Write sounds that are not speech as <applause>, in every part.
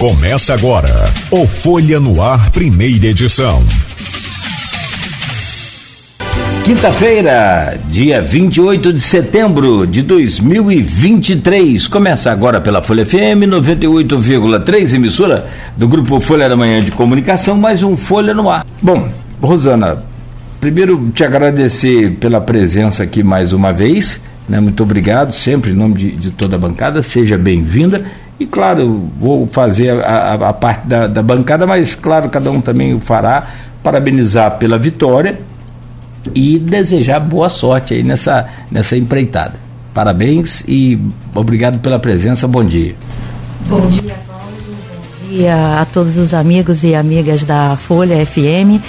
Começa agora o Folha no Ar, primeira edição. Quinta-feira, dia 28 de setembro de 2023. Começa agora pela Folha FM 98,3, emissora do Grupo Folha da Manhã de Comunicação, mais um Folha no Ar. Bom, Rosana, primeiro te agradecer pela presença aqui mais uma vez. Né? Muito obrigado, sempre em nome de, de toda a bancada. Seja bem-vinda e claro, vou fazer a, a, a parte da, da, bancada, mas claro, cada um também o fará. Parabenizar pela vitória e desejar boa sorte aí nessa, nessa empreitada. Parabéns e obrigado pela presença. Bom dia. Bom dia, Cláudio. Bom dia a todos os amigos e amigas da Folha FM.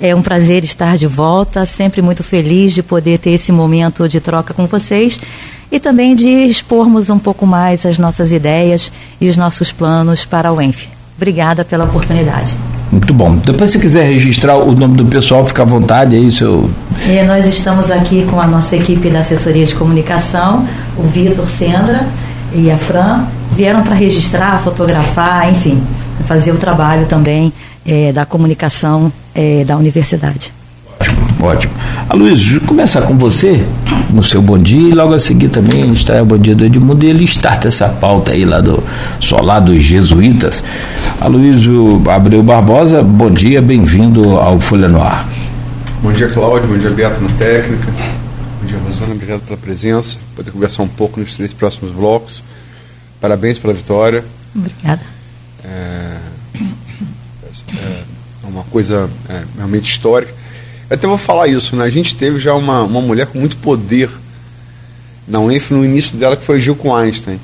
É um prazer estar de volta, sempre muito feliz de poder ter esse momento de troca com vocês e também de expormos um pouco mais as nossas ideias e os nossos planos para o ENF. Obrigada pela oportunidade. Muito bom. Depois, se quiser registrar o nome do pessoal, fica à vontade aí, seu. É, nós estamos aqui com a nossa equipe da assessoria de comunicação, o Vitor Sendra e a Fran, vieram para registrar, fotografar, enfim, fazer o trabalho também é, da comunicação é, da universidade. Ótimo. A Luiz, começar com você, no seu bom dia, e logo a seguir também a gente está o bom dia do Edmundo, e ele starta essa pauta aí lá do Solar dos Jesuítas. A Luiz Abreu Barbosa, bom dia, bem-vindo ao Folha no Ar. Bom dia, Cláudio, bom dia, Beto, no Técnica. Bom dia, Rosana, obrigado pela presença, poder conversar um pouco nos três próximos blocos. Parabéns pela vitória. Obrigada. É, é uma coisa é, realmente histórica eu até vou falar isso, né? A gente teve já uma, uma mulher com muito poder na UENF no início dela, que foi Gil com Einstein.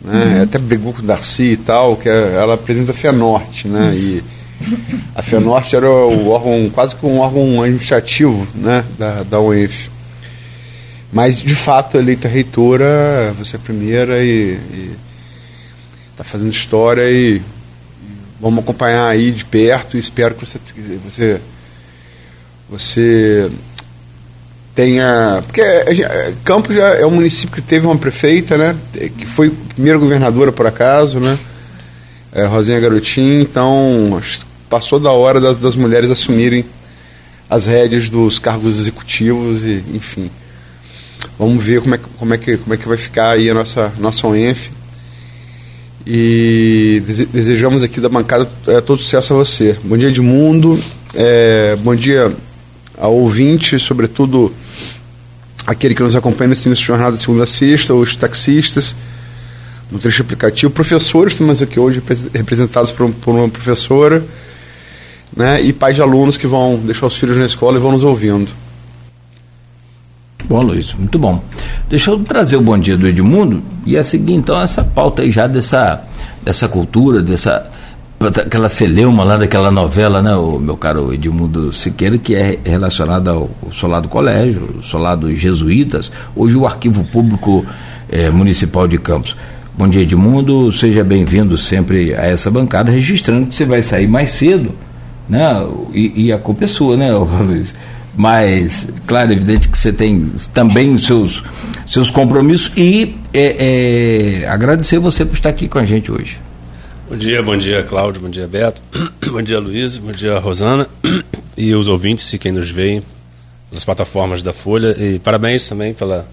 Né? Uhum. Até brigou com o Darcy e tal, que é, ela apresenta a FENORTE, né? E a FENORTE era o órgão, quase que um órgão administrativo né? da, da UENF. Mas, de fato, eleita reitora, você é a primeira e está fazendo história e vamos acompanhar aí de perto e espero que você, você você tenha. Porque Campos já é um município que teve uma prefeita, né? Que foi primeira governadora, por acaso, né? É, Rosinha Garotinho, então passou da hora das, das mulheres assumirem as rédeas dos cargos executivos e, enfim. Vamos ver como é, como é, que, como é que vai ficar aí a nossa, nossa OENF. E desejamos aqui da bancada é, todo sucesso a você. Bom dia, Edmundo. É, bom dia, ao ouvinte, sobretudo aquele que nos acompanha nesse início de jornada segunda a sexta, os taxistas, no trecho aplicativo, professores, temos aqui hoje representados por, por uma professora, né, e pais de alunos que vão deixar os filhos na escola e vão nos ouvindo. Bom, Luiz, muito bom. Deixa eu trazer o bom dia do Edmundo e a seguir então essa pauta aí já dessa, dessa cultura, dessa aquela celeuma lá daquela novela, né, o meu caro Edmundo Siqueira, que é relacionada ao, ao Solar do Colégio, o Solar dos Jesuítas, hoje o Arquivo Público eh, Municipal de Campos. Bom dia, Edmundo, seja bem-vindo sempre a essa bancada, registrando que você vai sair mais cedo, né, e, e a culpa é sua, né, <laughs> Luiz? Mas, claro, é evidente que você tem também os seus, seus compromissos e é, é, agradecer você por estar aqui com a gente hoje. Bom dia, bom dia, Cláudio, bom dia, Beto, <clears throat> bom dia, Luiz, bom dia, Rosana <clears throat> e os ouvintes e quem nos vê nas plataformas da Folha. E parabéns também pela,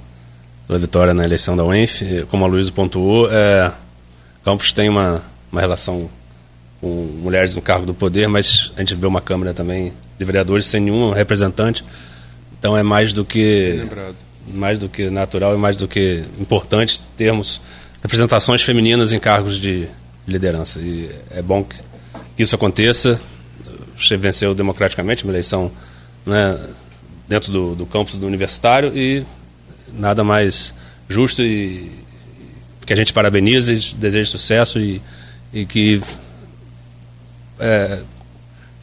pela vitória na eleição da UENF. Como a Luiz pontuou, é, Campos tem uma, uma relação com mulheres no cargo do poder, mas a gente vê uma Câmara também de vereadores sem nenhum representante. Então é mais do que mais do que natural e mais do que importante termos representações femininas em cargos de liderança. E é bom que, isso aconteça. Você venceu democraticamente uma eleição né, dentro do, do campus do universitário e nada mais justo e que a gente parabenize, deseje sucesso e, e que é,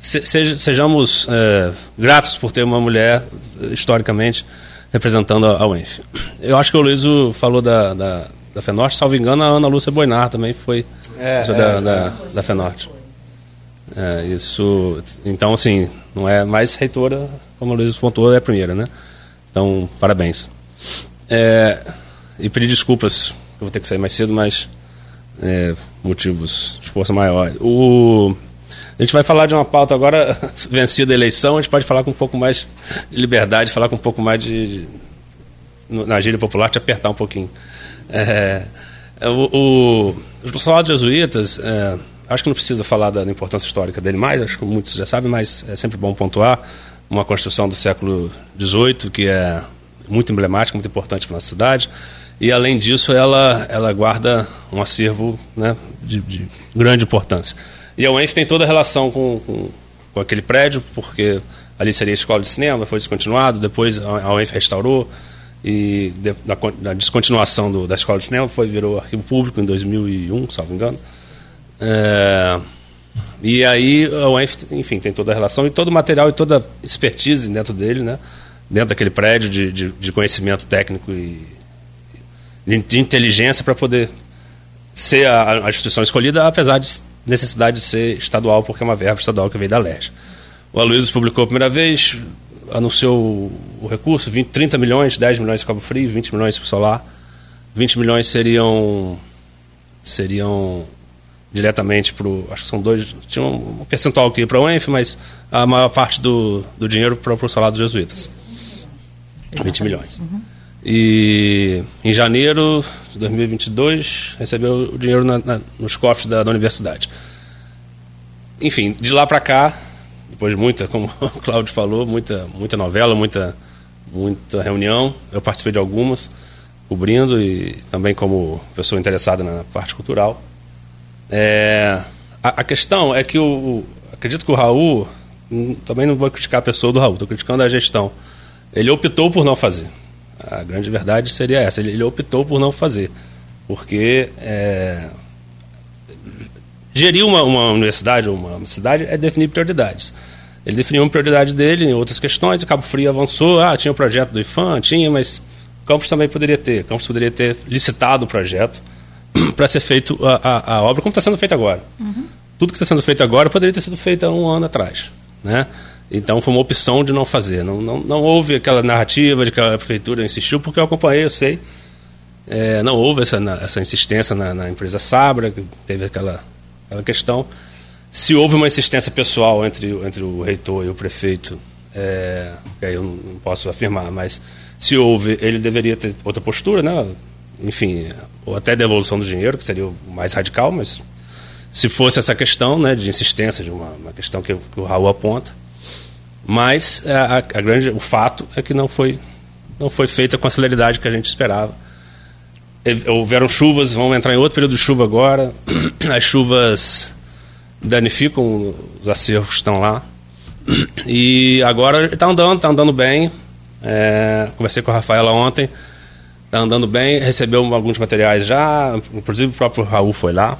se, sejamos é, gratos por ter uma mulher historicamente representando a, a UENF. Eu acho que o Luiz falou da, da, da FENORTE, salvo engano, a Ana Lúcia Boinar também foi é, da, é, da, da FENORTE. É, isso, então, assim, não é mais reitora, como a Luiz pontuou, é a primeira, né? Então, parabéns. É, e pedir desculpas, eu vou ter que sair mais cedo, mas é, motivos de força maior. O, a gente vai falar de uma pauta agora, <laughs> vencida a eleição, a gente pode falar com um pouco mais de liberdade, falar com um pouco mais de. de na gíria popular, te apertar um pouquinho. É, é o, o, os postulados jesuítas, é, acho que não precisa falar da, da, importância histórica dele mais, acho que muitos já sabem, mas é sempre bom pontuar. Uma construção do século XVIII, que é muito emblemática, muito importante para a nossa cidade. E, além disso, ela, ela guarda um acervo né, de, de grande importância. E a UENF tem toda a relação com, com, com, aquele prédio, porque ali seria a escola de cinema, foi descontinuado, depois a UENF restaurou, e de, na, na, descontinuação do, da escola de cinema foi virou arquivo público em 2001, salvo engano. É, e aí a UENF, enfim, tem toda a relação e todo o material e toda a expertise dentro dele, né? dentro daquele prédio de, de, de conhecimento técnico e de inteligência para poder ser a, a, instituição escolhida, apesar de necessidade de ser estadual, porque é uma verba estadual que veio da LERJ. O Aloysio publicou a primeira vez, anunciou o recurso, 20, 30 milhões, 10 milhões de Cabo Frio, 20 milhões para o solar, 20 milhões seriam seriam diretamente para o. Acho que são dois. Tinha um percentual aqui para o UENF, mas a maior parte do, do dinheiro para o salário dos jesuítas. 20 milhões. E em janeiro de 2022 recebeu o dinheiro na, na, nos cofres da, da, universidade. Enfim, de lá para cá, depois de muita, como <laughs> o Cláudio falou, muita, muita novela, muita, muita reunião, eu participei de algumas, cobrindo e também como pessoa interessada na parte cultural. É, a, a, questão é que o, acredito que o Raul, hum, também não vou criticar a pessoa do Raul, estou criticando a gestão. Ele optou por não fazer. A grande verdade seria essa. Ele, ele optou por não fazer. Porque é, gerir uma, uma universidade ou uma, cidade é definir prioridades. Ele definiu uma prioridade dele em outras questões, e Cabo Frio avançou, ah, tinha o projeto do IFAM, tinha, mas Campos também poderia ter. Campos poderia ter licitado o projeto <clears throat> para ser feito a, a, a, obra como está sendo feito agora. Uhum. Tudo que está sendo feito agora poderia ter sido feito há um ano atrás. Né? Então foi uma opção de não fazer. Não, não, não houve aquela narrativa de que a prefeitura insistiu, porque eu acompanhei, eu sei. É, não houve essa, essa insistência na, na, empresa Sabra, que teve aquela, aquela questão. Se houve uma insistência pessoal entre, entre o reitor e o prefeito, é, que aí eu não posso afirmar, mas se houve, ele deveria ter outra postura, né? enfim, ou até devolução do dinheiro, que seria o mais radical, mas se fosse essa questão né, de insistência, de uma, uma questão que, que o Raul aponta, mas é, a, a, grande, o fato é que não foi, não foi feita com a celeridade que a gente esperava. Houveram chuvas, vamos entrar em outro período de chuva agora. <clears throat> As chuvas danificam os acervos que estão lá. E agora está andando, está andando bem. É, conversei com a Rafaela ontem, está andando bem, recebeu alguns materiais já, inclusive o próprio Raul foi lá.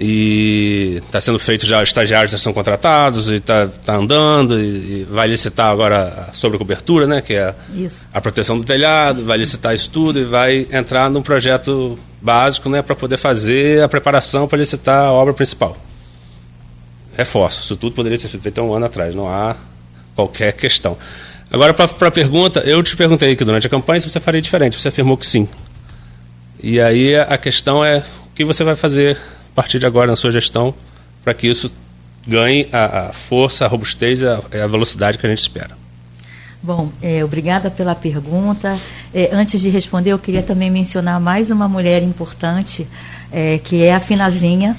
E está sendo feito já, estagiários já são contratados e está tá andando e, e, vai licitar agora sobre a cobertura, né, que é isso. a proteção do telhado, vai licitar isso tudo e vai entrar num projeto básico né, para poder fazer a preparação para licitar a obra principal. Reforço, isso tudo poderia ser feito há um ano atrás, não há qualquer questão. Agora, para a pergunta, eu te perguntei que durante a campanha se você faria diferente, você afirmou que sim. E aí a questão é o que você vai fazer a partir de agora na sua gestão para que isso ganhe a, a, força, a robustez e a, a, velocidade que a gente espera. Bom, é, obrigada pela pergunta. É, antes de responder, eu queria também mencionar mais uma mulher importante, é, que é a Finazinha,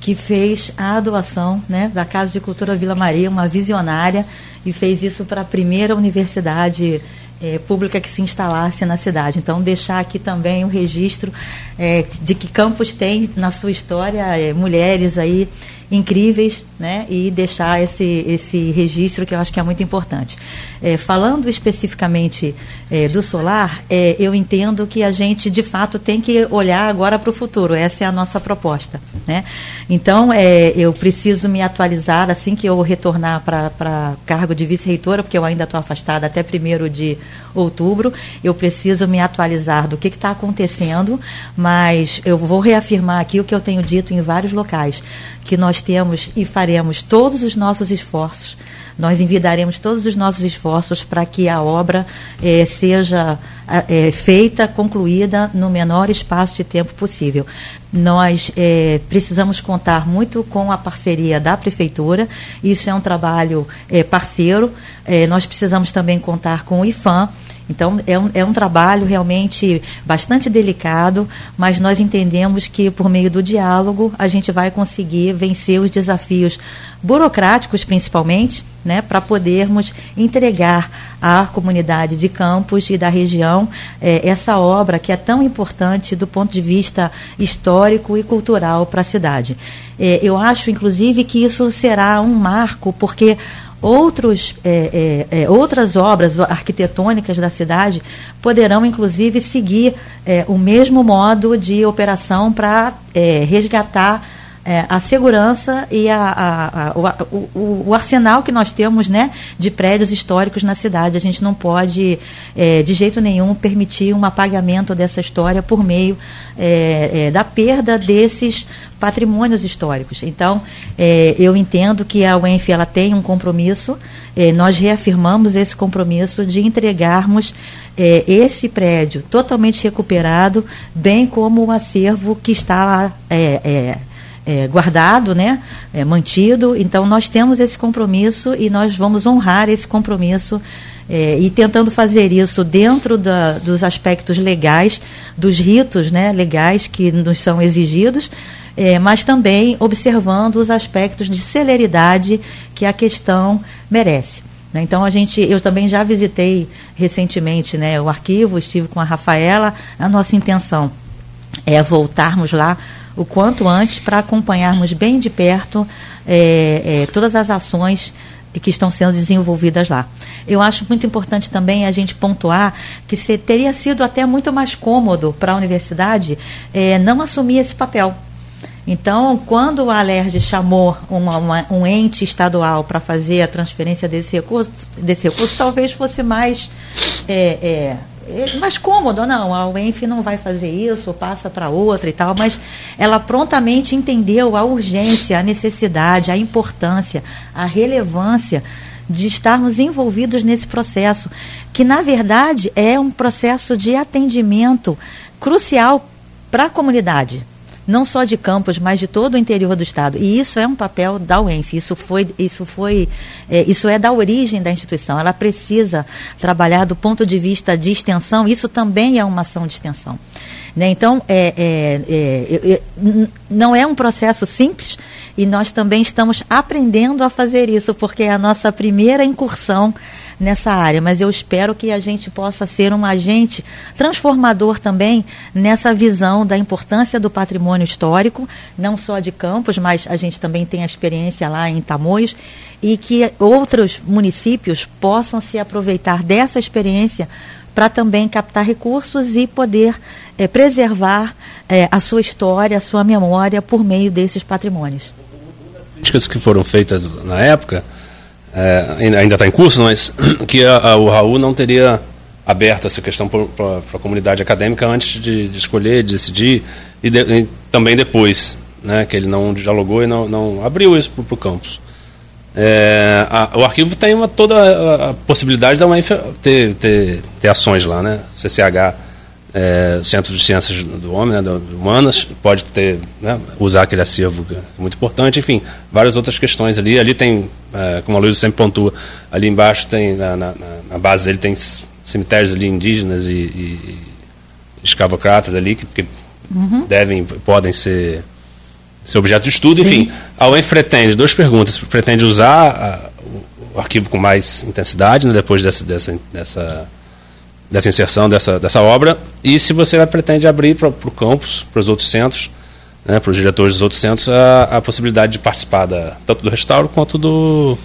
que fez a doação né, da Casa de Cultura Vila Maria, uma visionária, e fez isso para a primeira universidade é, pública que se instalasse na cidade. Então, deixar aqui também o registro é, de que Campos tem na sua história é, mulheres aí incríveis, né? E deixar esse, esse registro que eu acho que é muito importante. É, falando especificamente é, do solar, é, eu entendo que a gente de fato tem que olhar agora para o futuro. Essa é a nossa proposta, né? Então, é, eu preciso me atualizar assim que eu retornar para cargo de vice-reitora, porque eu ainda estou afastada até primeiro de outubro. Eu preciso me atualizar do que está acontecendo, mas eu vou reafirmar aqui o que eu tenho dito em vários locais, que nós temos e faremos todos os nossos esforços nós envidaremos todos os nossos esforços para que a obra eh, seja eh, feita, concluída no menor espaço de tempo possível. Nós eh, precisamos contar muito com a parceria da Prefeitura, isso é um trabalho parceiro. Nós precisamos também contar com o IFAM então, é um, é um trabalho realmente bastante delicado, mas nós entendemos que, por meio do diálogo, a gente vai conseguir vencer os desafios burocráticos, principalmente, né, para podermos entregar à comunidade de Campos e da região eh, essa obra que é tão importante do ponto de vista histórico e cultural para a cidade. Eh, eu acho, inclusive, que isso será um marco, porque outros, é, é, é, outras obras arquitetônicas da cidade poderão, inclusive, seguir é, o mesmo modo de operação para é, resgatar é, a segurança e a, a, a, o, o, arsenal que nós temos né, de prédios históricos na cidade. A gente não pode, é, de jeito nenhum, permitir um apagamento dessa história por meio é, é da perda desses patrimônios históricos. Então, é, eu entendo que a UENF ela tem um compromisso, é, nós reafirmamos esse compromisso de entregarmos esse prédio totalmente recuperado, bem como o acervo que está lá é, guardado, né, é, mantido. Então, nós temos esse compromisso e nós vamos honrar esse compromisso é, e tentando fazer isso dentro da, dos aspectos legais, dos ritos né, legais que nos são exigidos, é, mas também observando os aspectos de celeridade que a questão merece. Né. Então a gente, eu também já visitei recentemente né, o arquivo, estive com a Rafaela. A nossa intenção é voltarmos lá o quanto antes para acompanharmos bem de perto é, é, todas as ações que estão sendo desenvolvidas lá. Eu acho muito importante também a gente pontuar que se, teria sido até muito mais cômodo para a universidade é, não assumir esse papel. Então, quando a Alerj chamou uma, uma, um ente estadual para fazer a transferência desse recurso, desse recurso talvez fosse mais é, é, é mais cômodo, não, a UENF não vai fazer isso, passa para outra e tal, mas ela prontamente entendeu a urgência, a necessidade, a importância, a relevância de estarmos envolvidos nesse processo, que na verdade é um processo de atendimento crucial para a comunidade não só de Campos, mas de todo o interior do estado. E isso é um papel da UENF. Isso foi, isso foi, é, isso é da origem da instituição. Ela precisa trabalhar do ponto de vista de extensão. Isso também é uma ação de extensão. Né? Então, é, é, é, não é um processo simples e nós também estamos aprendendo a fazer isso, porque é a nossa primeira incursão nessa área, mas eu espero que a gente possa ser um agente transformador também nessa visão da importância do patrimônio histórico, não só de Campos, mas a gente também tem a experiência lá em Tamoios, e que outros municípios possam se aproveitar dessa experiência para também captar recursos e poder é, preservar é, a sua história, a sua memória por meio desses patrimônios. As críticas que foram feitas na época é, ainda está em curso, mas <clears throat> que a, a, o Raul não teria aberto essa questão para a comunidade acadêmica antes de, de escolher, de decidir, e, de, e, também depois, né, que ele não dialogou e não, não abriu isso para o campus. É, a, o arquivo tem uma, toda a, possibilidade da UENF ter, ter, ter ações lá, né? CCH é, Centro de Ciências do Homem, né, do, Humanas, pode ter, né, usar aquele acervo é muito importante, enfim, várias outras questões ali. Ali tem, como a Luísa sempre pontua, ali embaixo tem, na, na, na, base dele tem cemitérios ali indígenas e, e escravocratas ali que, que uhum. devem, podem ser, ser objeto de estudo. Sim. Enfim, a UENF pretende, duas perguntas, pretende usar a, o, arquivo com mais intensidade, né, depois dessa, dessa, dessa dessa inserção dessa, dessa obra e se você pretende abrir para o campus, para os outros centros, né, para os diretores dos outros centros, a, a possibilidade de participar da, tanto do restauro quanto do,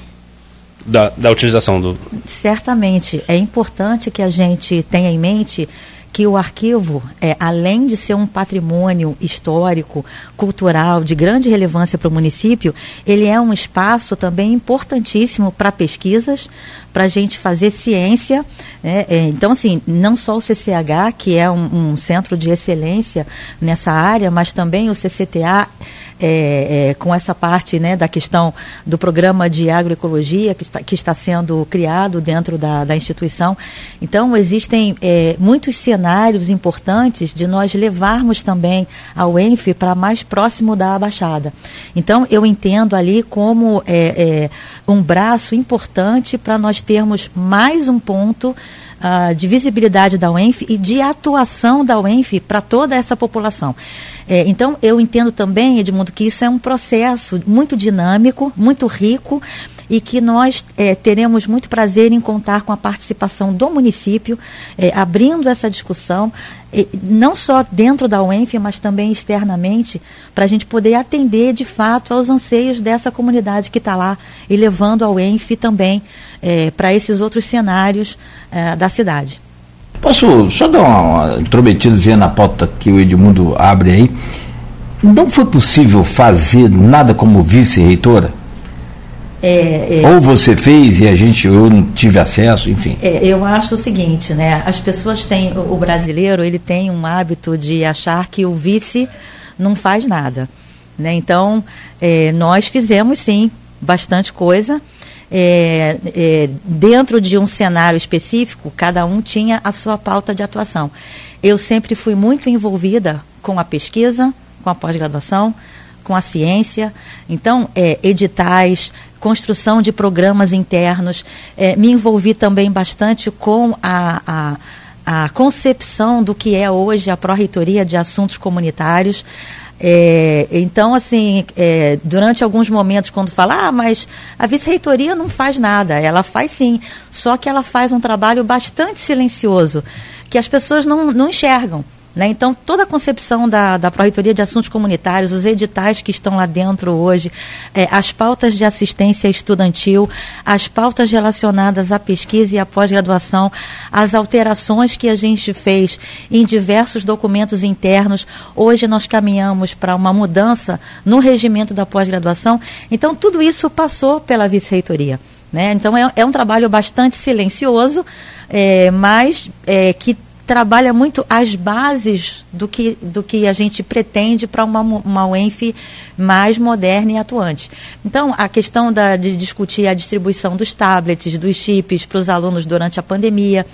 da, da utilização do. Certamente. É importante que a gente tenha em mente que o arquivo, é, além de ser um patrimônio histórico, cultural, de grande relevância para o município, ele é um espaço também importantíssimo para pesquisas, para a gente fazer ciência. Né? É, então, assim, não só o CCH, que é um, um centro de excelência nessa área, mas também o CCTA é, é, com essa parte né, da questão do programa de agroecologia que está, que está sendo criado dentro da, da instituição. Então, existem é, muitos cenários importantes de nós levarmos também ao ENF para mais próximo da Baixada. Então, eu entendo ali como é, é, um braço importante para nós termos mais um ponto uh, de visibilidade da UENF e de atuação da UENF para toda essa população. É, então, eu entendo também, Edmundo, que isso é um processo muito dinâmico, muito rico e que nós é, teremos muito prazer em contar com a participação do município, é, abrindo essa discussão, é, não só dentro da UENF, mas também externamente, para a gente poder atender de fato aos anseios dessa comunidade que está lá e levando a UENF também para esses outros cenários da cidade. Posso só dar uma intrometidazinha na pauta que o Edmundo abre aí? Não foi possível fazer nada como vice-reitora? É, é, Ou você fez e a gente, eu não tive acesso, enfim. É, eu acho o seguinte, né? As pessoas têm, o brasileiro, ele tem um hábito de achar que o vice não faz nada. Né? Então, é, nós fizemos sim bastante coisa é, é, dentro de um cenário específico, cada um tinha a sua pauta de atuação. Eu sempre fui muito envolvida com a pesquisa, com a pós-graduação, com a ciência. Então, é, editais, construção de programas internos. É, me envolvi também bastante com a, a, a concepção do que é hoje a Pró-Reitoria de Assuntos Comunitários. É, então, assim, é, durante alguns momentos, quando fala, ah, mas a vice-reitoria não faz nada, ela faz sim, só que ela faz um trabalho bastante silencioso, que as pessoas não, não enxergam. Né? Então, toda a concepção da, da Pró-Reitoria de Assuntos Comunitários, os editais que estão lá dentro hoje, é, as pautas de assistência estudantil, as pautas relacionadas à pesquisa e à pós-graduação, as alterações que a gente fez em diversos documentos internos. Hoje nós caminhamos para uma mudança no regimento da pós-graduação. Então, tudo isso passou pela vice-reitoria. Né? Então, é, é, um trabalho bastante silencioso, é, mas é, que trabalha muito as bases do que, do que a gente pretende para uma, uma UENF mais moderna e atuante. Então, a questão da, de discutir a distribuição dos tablets, dos chips para os alunos durante a pandemia,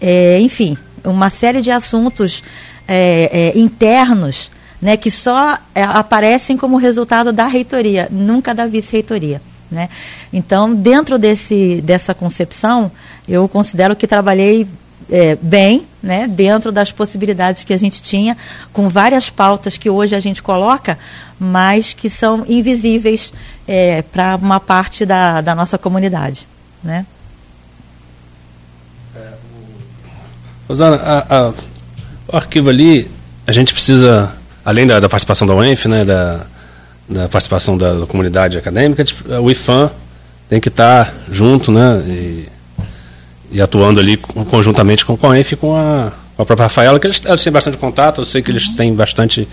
é, enfim, uma série de assuntos é, é, internos né, que só é, aparecem como resultado da reitoria, nunca da vice-reitoria. Né? Então, dentro desse, dessa concepção, eu considero que trabalhei é, bem, né, dentro das possibilidades que a gente tinha, com várias pautas que hoje a gente coloca, mas que são invisíveis é, para uma parte da, da nossa comunidade. Né? Rosana, a, a, o arquivo ali, a gente precisa, além da, da participação da UENF, né, da, da participação da, da, comunidade acadêmica, o IFAM tem que estar junto, né? E, e atuando ali conjuntamente com, com a ENF e com a, com a própria Rafaela, que eles, eles têm bastante contato, eu sei que eles têm bastante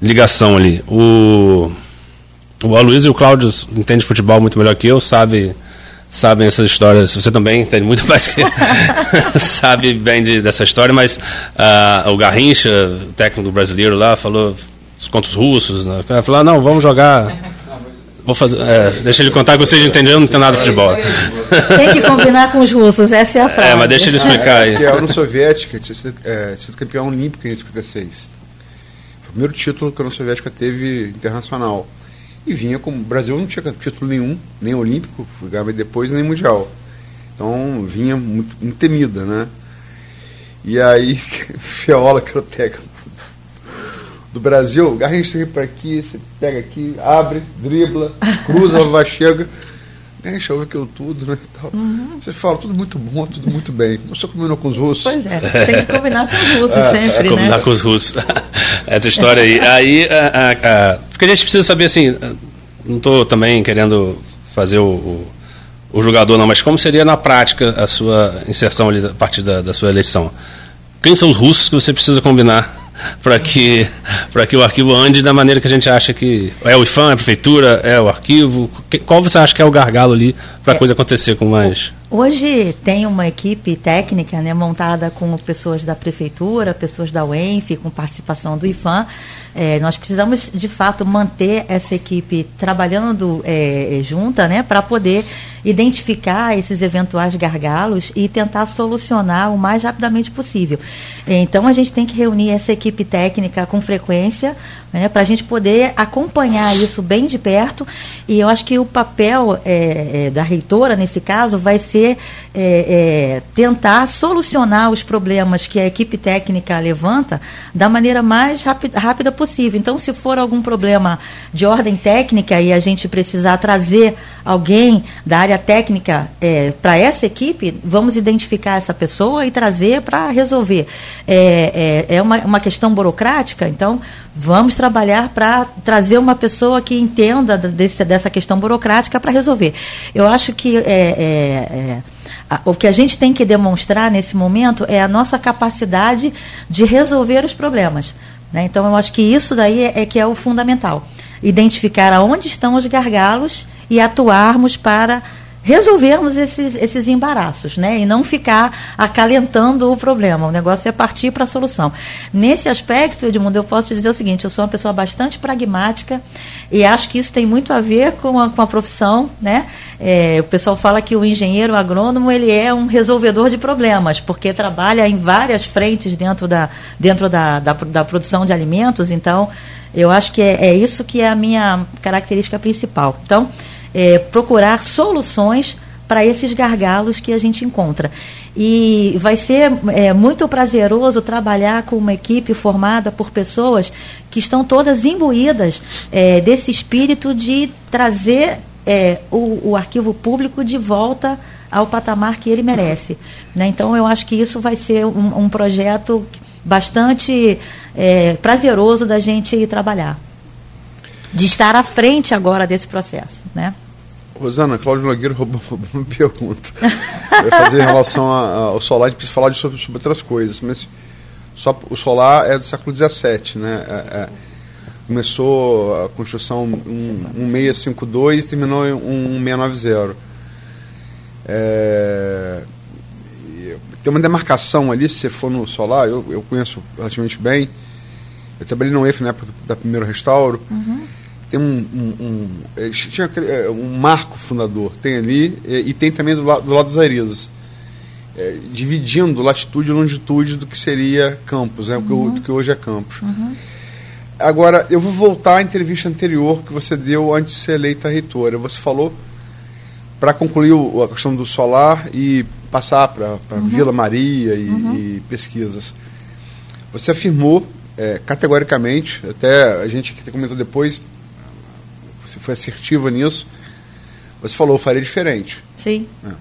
ligação ali. O, o Aloysio e o Cláudio entendem futebol muito melhor que eu, sabe, sabem essas histórias. Você também entende muito <laughs> mais que <laughs> sabe bem de, dessa história, mas uh, o Garrincha, o técnico brasileiro lá, falou contra os russos, né? falou, ah, não, vamos jogar Vou fazer, é, deixa ele contar que vocês entenderam, não tem nada de futebol. Tem que combinar com os russos, essa é a frase. É, mas deixa ele explicar aí. Que a União Soviética tinha sido, é, sido campeão olímpico em 56. Foi o primeiro título que a União Soviética teve internacional. E vinha como. O Brasil não tinha título nenhum, nem olímpico, ganhava depois, nem mundial. Então vinha muito, muito temida, né? E aí, <laughs> Feola, que era o técnico do Brasil, Garrincha você para aqui, você pega aqui, abre, dribla, cruza, <laughs> vai, chega. Garrincha ouve aquilo tudo, né? Tal. Uhum. Você fala tudo muito bom, tudo muito bem. Você combinou com os russos? Pois é, tem que combinar com os <laughs> russos é, sempre, é, combinar né? com os russos. <laughs> Essa história aí. Aí, a, a, a, porque a gente precisa saber assim, não estou também querendo fazer o, o, o, jogador não, mas como seria na prática a sua inserção ali a partir da, da sua eleição? Quem são os russos que você precisa combinar para que, que o arquivo ande da maneira que a gente acha que é o IFAM, é a prefeitura, é o arquivo. Qual você acha que é o gargalo ali para a é, coisa acontecer com mais. Hoje tem uma equipe técnica né, montada com pessoas da prefeitura, pessoas da UENF, com participação do IFAM. É, nós precisamos, de fato, manter essa equipe trabalhando é, junta né, para poder identificar esses eventuais gargalos e tentar solucionar o mais rapidamente possível. Então, a gente tem que reunir essa equipe técnica com frequência né, para a gente poder acompanhar isso bem de perto. E eu acho que o papel é, é, da reitora, nesse caso, vai ser é, é tentar solucionar os problemas que a equipe técnica levanta da maneira mais rápida, rápida possível. Então, se for algum problema de ordem técnica e a gente precisar trazer alguém da área técnica é, para essa equipe, vamos identificar essa pessoa e trazer para resolver. É, é, é uma, uma questão burocrática, então vamos trabalhar para trazer uma pessoa que entenda desse, dessa questão burocrática para resolver. Eu acho que é, é, é o que a gente tem que demonstrar nesse momento é a nossa capacidade de resolver os problemas. Né? Então, eu acho que isso daí é, é que é o fundamental. Identificar aonde estão os gargalos e atuarmos para resolvermos esses, esses embaraços, né? E não ficar acalentando o problema. O negócio é partir para a solução. Nesse aspecto, Edmundo, eu posso te dizer o seguinte: eu sou uma pessoa bastante pragmática e acho que isso tem muito a ver com a, com a profissão, né? É, o pessoal fala que o engenheiro agrônomo ele é um resolvedor de problemas, porque trabalha em várias frentes dentro da, dentro da, da, da produção de alimentos. Então, eu acho que é, é isso que é a minha característica principal. Então, é, procurar soluções para esses gargalos que a gente encontra. E vai ser é, muito prazeroso trabalhar com uma equipe formada por pessoas que estão todas imbuídas é, desse espírito de trazer é, o, o, arquivo público de volta ao patamar que ele merece. Né? Então, eu acho que isso vai ser um, um projeto bastante é, prazeroso da gente trabalhar de estar à frente agora desse processo, né? Rosana, Cláudio Nogueira roubou, <laughs> uma pergunta. Vai fazer em relação ao solar, a gente precisa falar de, sobre, sobre, outras coisas, mas só, o solar é do século XVII, né? É, é, começou a construção 1652 e terminou em 1690. É, tem uma demarcação ali, se você for no solar, eu, eu conheço relativamente bem. Eu trabalhei no EF na época da primeiro restauro. Uhum tem um, um, um, tinha é, um marco fundador, tem ali, e, e tem também do, lado, do lado das Areias, é, dividindo latitude e longitude do que seria campus, né, uhum. do que hoje é campus. Uhum. Agora, eu vou voltar à entrevista anterior que você deu antes de ser eleita reitora. Você falou, para concluir o, a questão do solar e passar para uhum. Vila Maria e, uhum. e, pesquisas, você afirmou é, categoricamente, até a gente que comentou depois, você foi assertiva nisso. Você falou, faria diferente. Sim. É.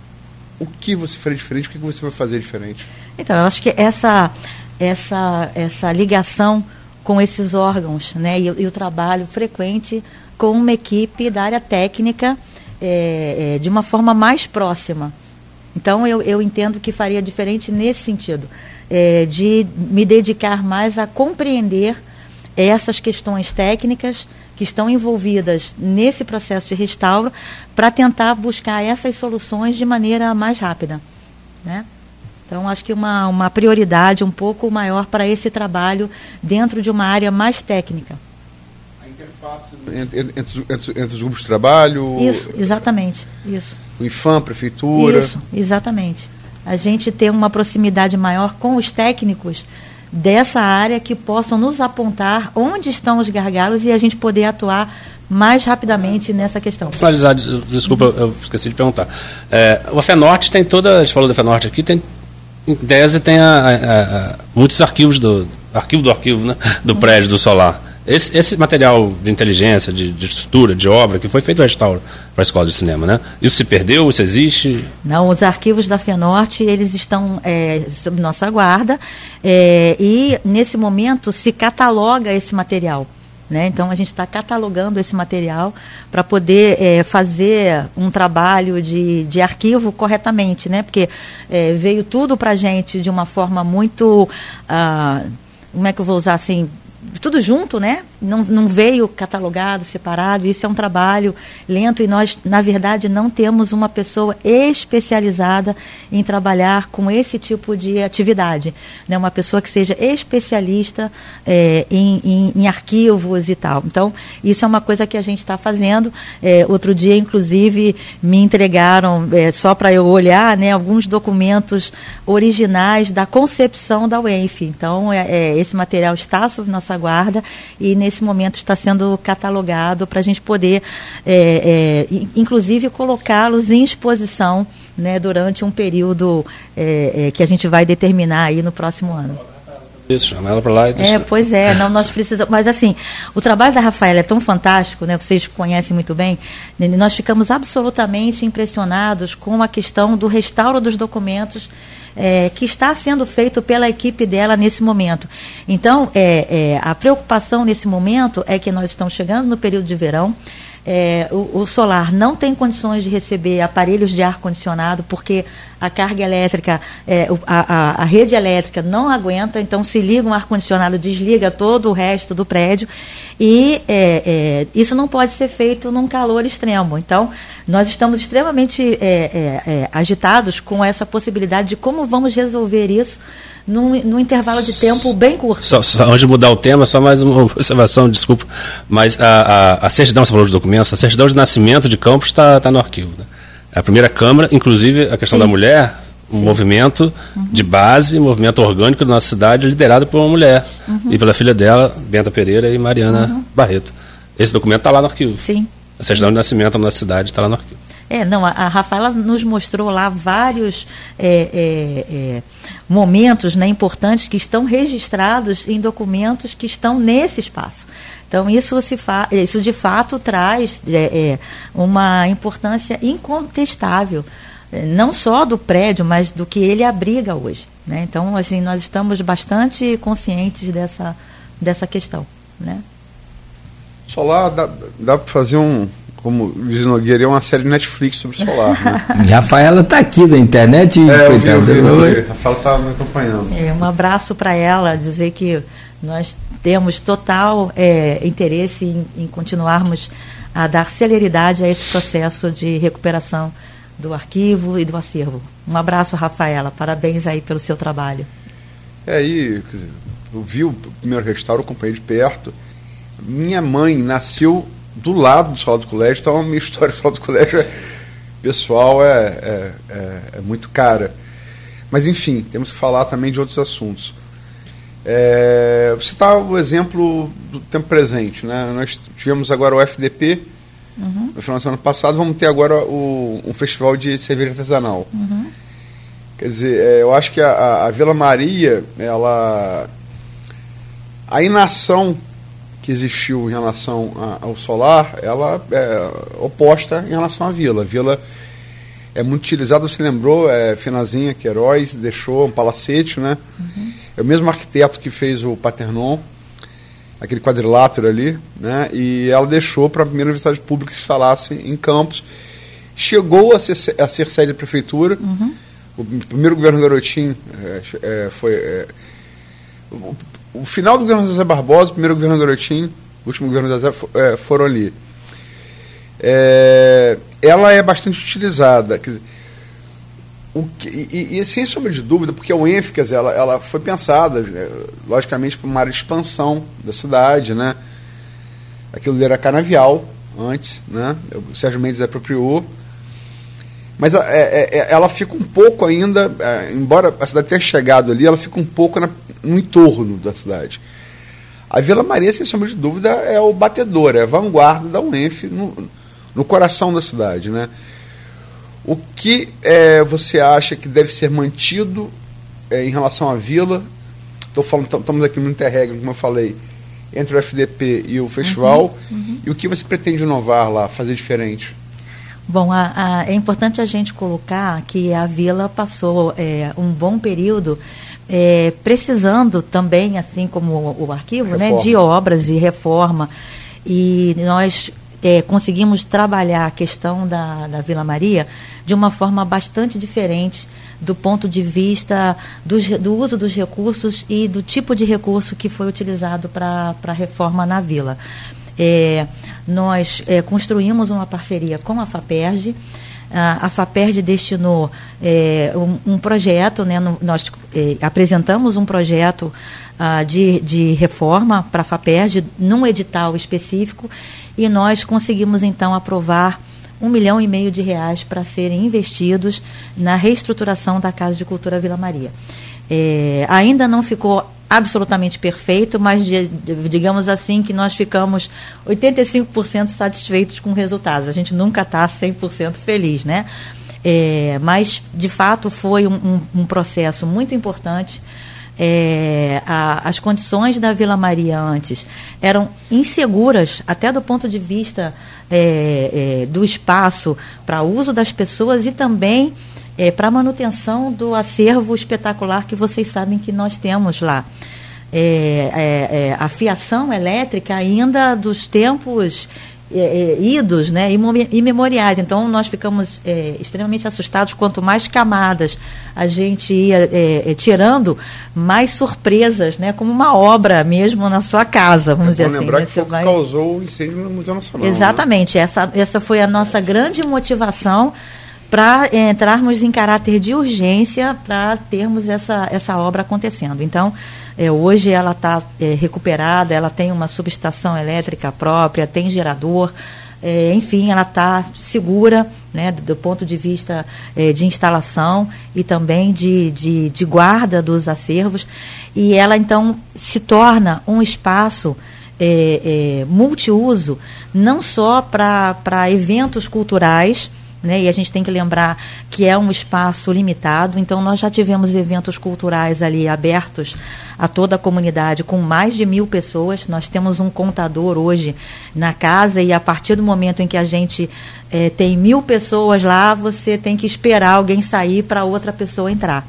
O que você faria diferente? O que você vai fazer diferente? Então, eu acho que essa, essa, essa ligação com esses órgãos né, e, e o trabalho frequente com uma equipe da área técnica é, é, de uma forma mais próxima. Então, eu, eu entendo que faria diferente nesse sentido, é, de me dedicar mais a compreender essas questões técnicas que estão envolvidas nesse processo de restauro para tentar buscar essas soluções de maneira mais rápida. Né? Então, acho que uma, uma prioridade um pouco maior para esse trabalho dentro de uma área mais técnica. A interface entre, entre, entre, entre os grupos de trabalho? Isso, exatamente. Isso. O IFAM, prefeitura? Isso, exatamente. A gente ter uma proximidade maior com os técnicos dessa área que possam nos apontar onde estão os gargalos e a gente poder atuar mais rapidamente nessa questão. Finalizar, desculpa, eu esqueci de perguntar. É, o FENORTE tem toda, a gente falou do FENORTE aqui, tem, em tese tem a, a, a, muitos arquivos do arquivo do arquivo, né, do prédio do solar. Esse, esse material de inteligência, de, de, estrutura, de obra, que foi feito o restauro para a escola de cinema, né? Isso se perdeu? Isso existe? Não, os arquivos da FENORTE, eles estão é, sob nossa guarda é, e, nesse momento, se cataloga esse material. Né? Então, a gente está catalogando esse material para poder é, fazer um trabalho de, de arquivo corretamente, né? porque é, veio tudo para a gente de uma forma muito. Ah, como é que eu vou usar assim? Tudo junto, né? Não, não veio catalogado, separado. Isso é um trabalho lento e nós, na verdade, não temos uma pessoa especializada em trabalhar com esse tipo de atividade. Né? Uma pessoa que seja especialista é, em, em, em, arquivos e tal. Então, isso é uma coisa que a gente está fazendo. É, outro dia, inclusive, me entregaram, é, só para eu olhar, né, alguns documentos originais da concepção da UENF. Então, é, é, esse material está sob nossa guarda e nesse momento está sendo catalogado para a gente poder, é, é, inclusive, colocá-los em exposição né, durante um período é, é, que a gente vai determinar aí no próximo ano. Isso, chama ela para lá e É, pois é, não, nós precisamos. Mas assim, o trabalho da Rafaela é tão fantástico, né? Vocês conhecem muito bem. Nós ficamos absolutamente impressionados com a questão do restauro dos documentos é, que está sendo feito pela equipe dela nesse momento. Então, é, é, a preocupação nesse momento é que nós estamos chegando no período de verão. É, o, o, solar não tem condições de receber aparelhos de ar-condicionado, porque a carga elétrica, é, a, a, a, rede elétrica não aguenta, então se liga um ar-condicionado, desliga todo o resto do prédio, e é, é isso não pode ser feito num calor extremo. Então, nós estamos extremamente é, é, agitados com essa possibilidade de como vamos resolver isso num, num intervalo de tempo bem curto. Só, só, antes de mudar o tema, só mais uma <laughs> observação, desculpa, mas a, a, a certidão, você falou de documentos, a certidão de nascimento de Campos está tá no arquivo. Né? A primeira Câmara, inclusive a questão Sim. da mulher, um Sim. movimento uhum. de base, movimento orgânico da nossa cidade, liderado por uma mulher uhum. e pela filha dela, Benta Pereira e Mariana uhum. Barreto. Esse documento está lá no arquivo. Sim. A certidão de nascimento da nossa cidade está lá no arquivo. É, não, a, a Rafaela nos mostrou lá vários é, é, é, momentos né, importantes que estão registrados em documentos que estão nesse espaço. Então, isso, se fa isso de fato traz é, é, uma importância incontestável, é, não só do prédio, mas do que ele abriga hoje. Né? Então, assim, nós estamos bastante conscientes dessa, dessa questão. Né? Solar, dá, dá para fazer um, como Luiz Nogueira, é uma série de Netflix sobre solar. Né? E <laughs> Rafaela está aqui da internet. É, eu vi, eu vi, eu vi. Rafaela está me acompanhando. É, um abraço para ela, dizer que nós temos total é, interesse em, em, continuarmos a dar celeridade a esse processo de recuperação do arquivo e do acervo. Um abraço, Rafaela. Parabéns aí pelo seu trabalho. É aí, eu vi o primeiro restauro, acompanhei de perto. Minha mãe nasceu do lado do salão do colégio, então a minha <laughs> história do salão do colégio é, pessoal é, é, é, é, muito cara. Mas enfim, temos que falar também de outros assuntos. É, você está o exemplo do tempo presente. Né? Nós tivemos agora o FDP uhum. no final do ano passado, vamos ter agora o, um festival de cerveja artesanal. Uhum. Quer dizer, é, eu acho que a, a Vila Maria, ela. A inação que existiu em relação a, ao solar, ela é oposta em relação à vila. A vila é muito utilizada, você lembrou, é, Finazinha Queiroz deixou um palacete, né? Uhum. É o mesmo arquiteto que fez o Paternon, aquele quadrilátero ali, né? E ela deixou para a primeira universidade pública que se instalasse em Campos. Chegou a ser, a ser sede da prefeitura. Uhum. O primeiro governo Garotinho é, é, foi. É, o final do governo Zé Barbosa, o primeiro governo Garotinho, o último governo Zé é, foram ali. É, ela é bastante utilizada. Quer dizer, o que, e, e, sem sombra de dúvida, porque a quer dizer, ela, ela foi pensada, é, logicamente, para uma área de expansão da cidade, né? Aquilo era canavial antes, né? O Sérgio Mendes apropriou. Mas é, é, é, ela fica um pouco ainda, embora a cidade tenha chegado ali, ela fica um pouco na, no entorno da cidade. A Vila Maria, sem sombra de dúvida, é o batedor, é a vanguarda da UENF no, no coração da cidade. Né? O que é, você acha que deve ser mantido é, em relação à vila? Estou falando, estamos aqui no interregno, como eu falei, entre o FDP e o festival. Uhum, uhum. E o que você pretende inovar lá, fazer diferente? Bom, a, a, é importante a gente colocar que a vila passou é, um bom período é, precisando também, assim como o, o arquivo, né, de obras e reforma. E nós é, conseguimos trabalhar a questão da, da Vila Maria de uma forma bastante diferente do ponto de vista do, do uso dos recursos e do tipo de recurso que foi utilizado para a reforma na vila. É, nós é, construímos uma parceria com a FAPERJ, a, a FAPERJ destinou é, um, um, projeto, né, no, nós é, apresentamos um projeto uh, de, de reforma para a FAPERJ num edital específico e nós conseguimos então aprovar um milhão e meio de reais para serem investidos na reestruturação da Casa de Cultura Vila Maria. É, ainda não ficou absolutamente perfeito, mas de, de, digamos assim que nós ficamos 85% satisfeitos com os resultados. A gente nunca está 100% feliz, né? É, mas, de fato, foi um, um, um processo muito importante. É, a, as condições da Vila Maria antes eram inseguras, até do ponto de vista é, é do espaço para uso das pessoas e também é, para manutenção do acervo espetacular que vocês sabem que nós temos lá. É, é, a fiação elétrica ainda dos tempos é, é, idos, né, imemoriais. Então nós ficamos é, extremamente assustados quanto mais camadas a gente ia é, tirando, mais surpresas, né, como uma obra mesmo na sua casa, vamos dizer assim. lembrar né, que foi vai... causou o incêndio no Museu Nacional. Né? Exatamente, né? essa, essa foi a nossa grande motivação para é, entrarmos em caráter de urgência para termos essa, essa obra acontecendo. Então, é, hoje ela está é, recuperada, ela tem uma subestação elétrica própria, tem gerador, é, enfim, ela está segura né, do, do, ponto de vista é, de instalação e também de, de, de, guarda dos acervos. E ela, então, se torna um espaço é, multiuso, não só para eventos culturais né? E a gente tem que lembrar que é um espaço limitado, então nós já tivemos eventos culturais ali abertos a toda a comunidade com mais de mil pessoas. Nós temos um contador hoje na casa e a partir do momento em que a gente é, tem mil pessoas lá, você tem que esperar alguém sair para outra pessoa entrar.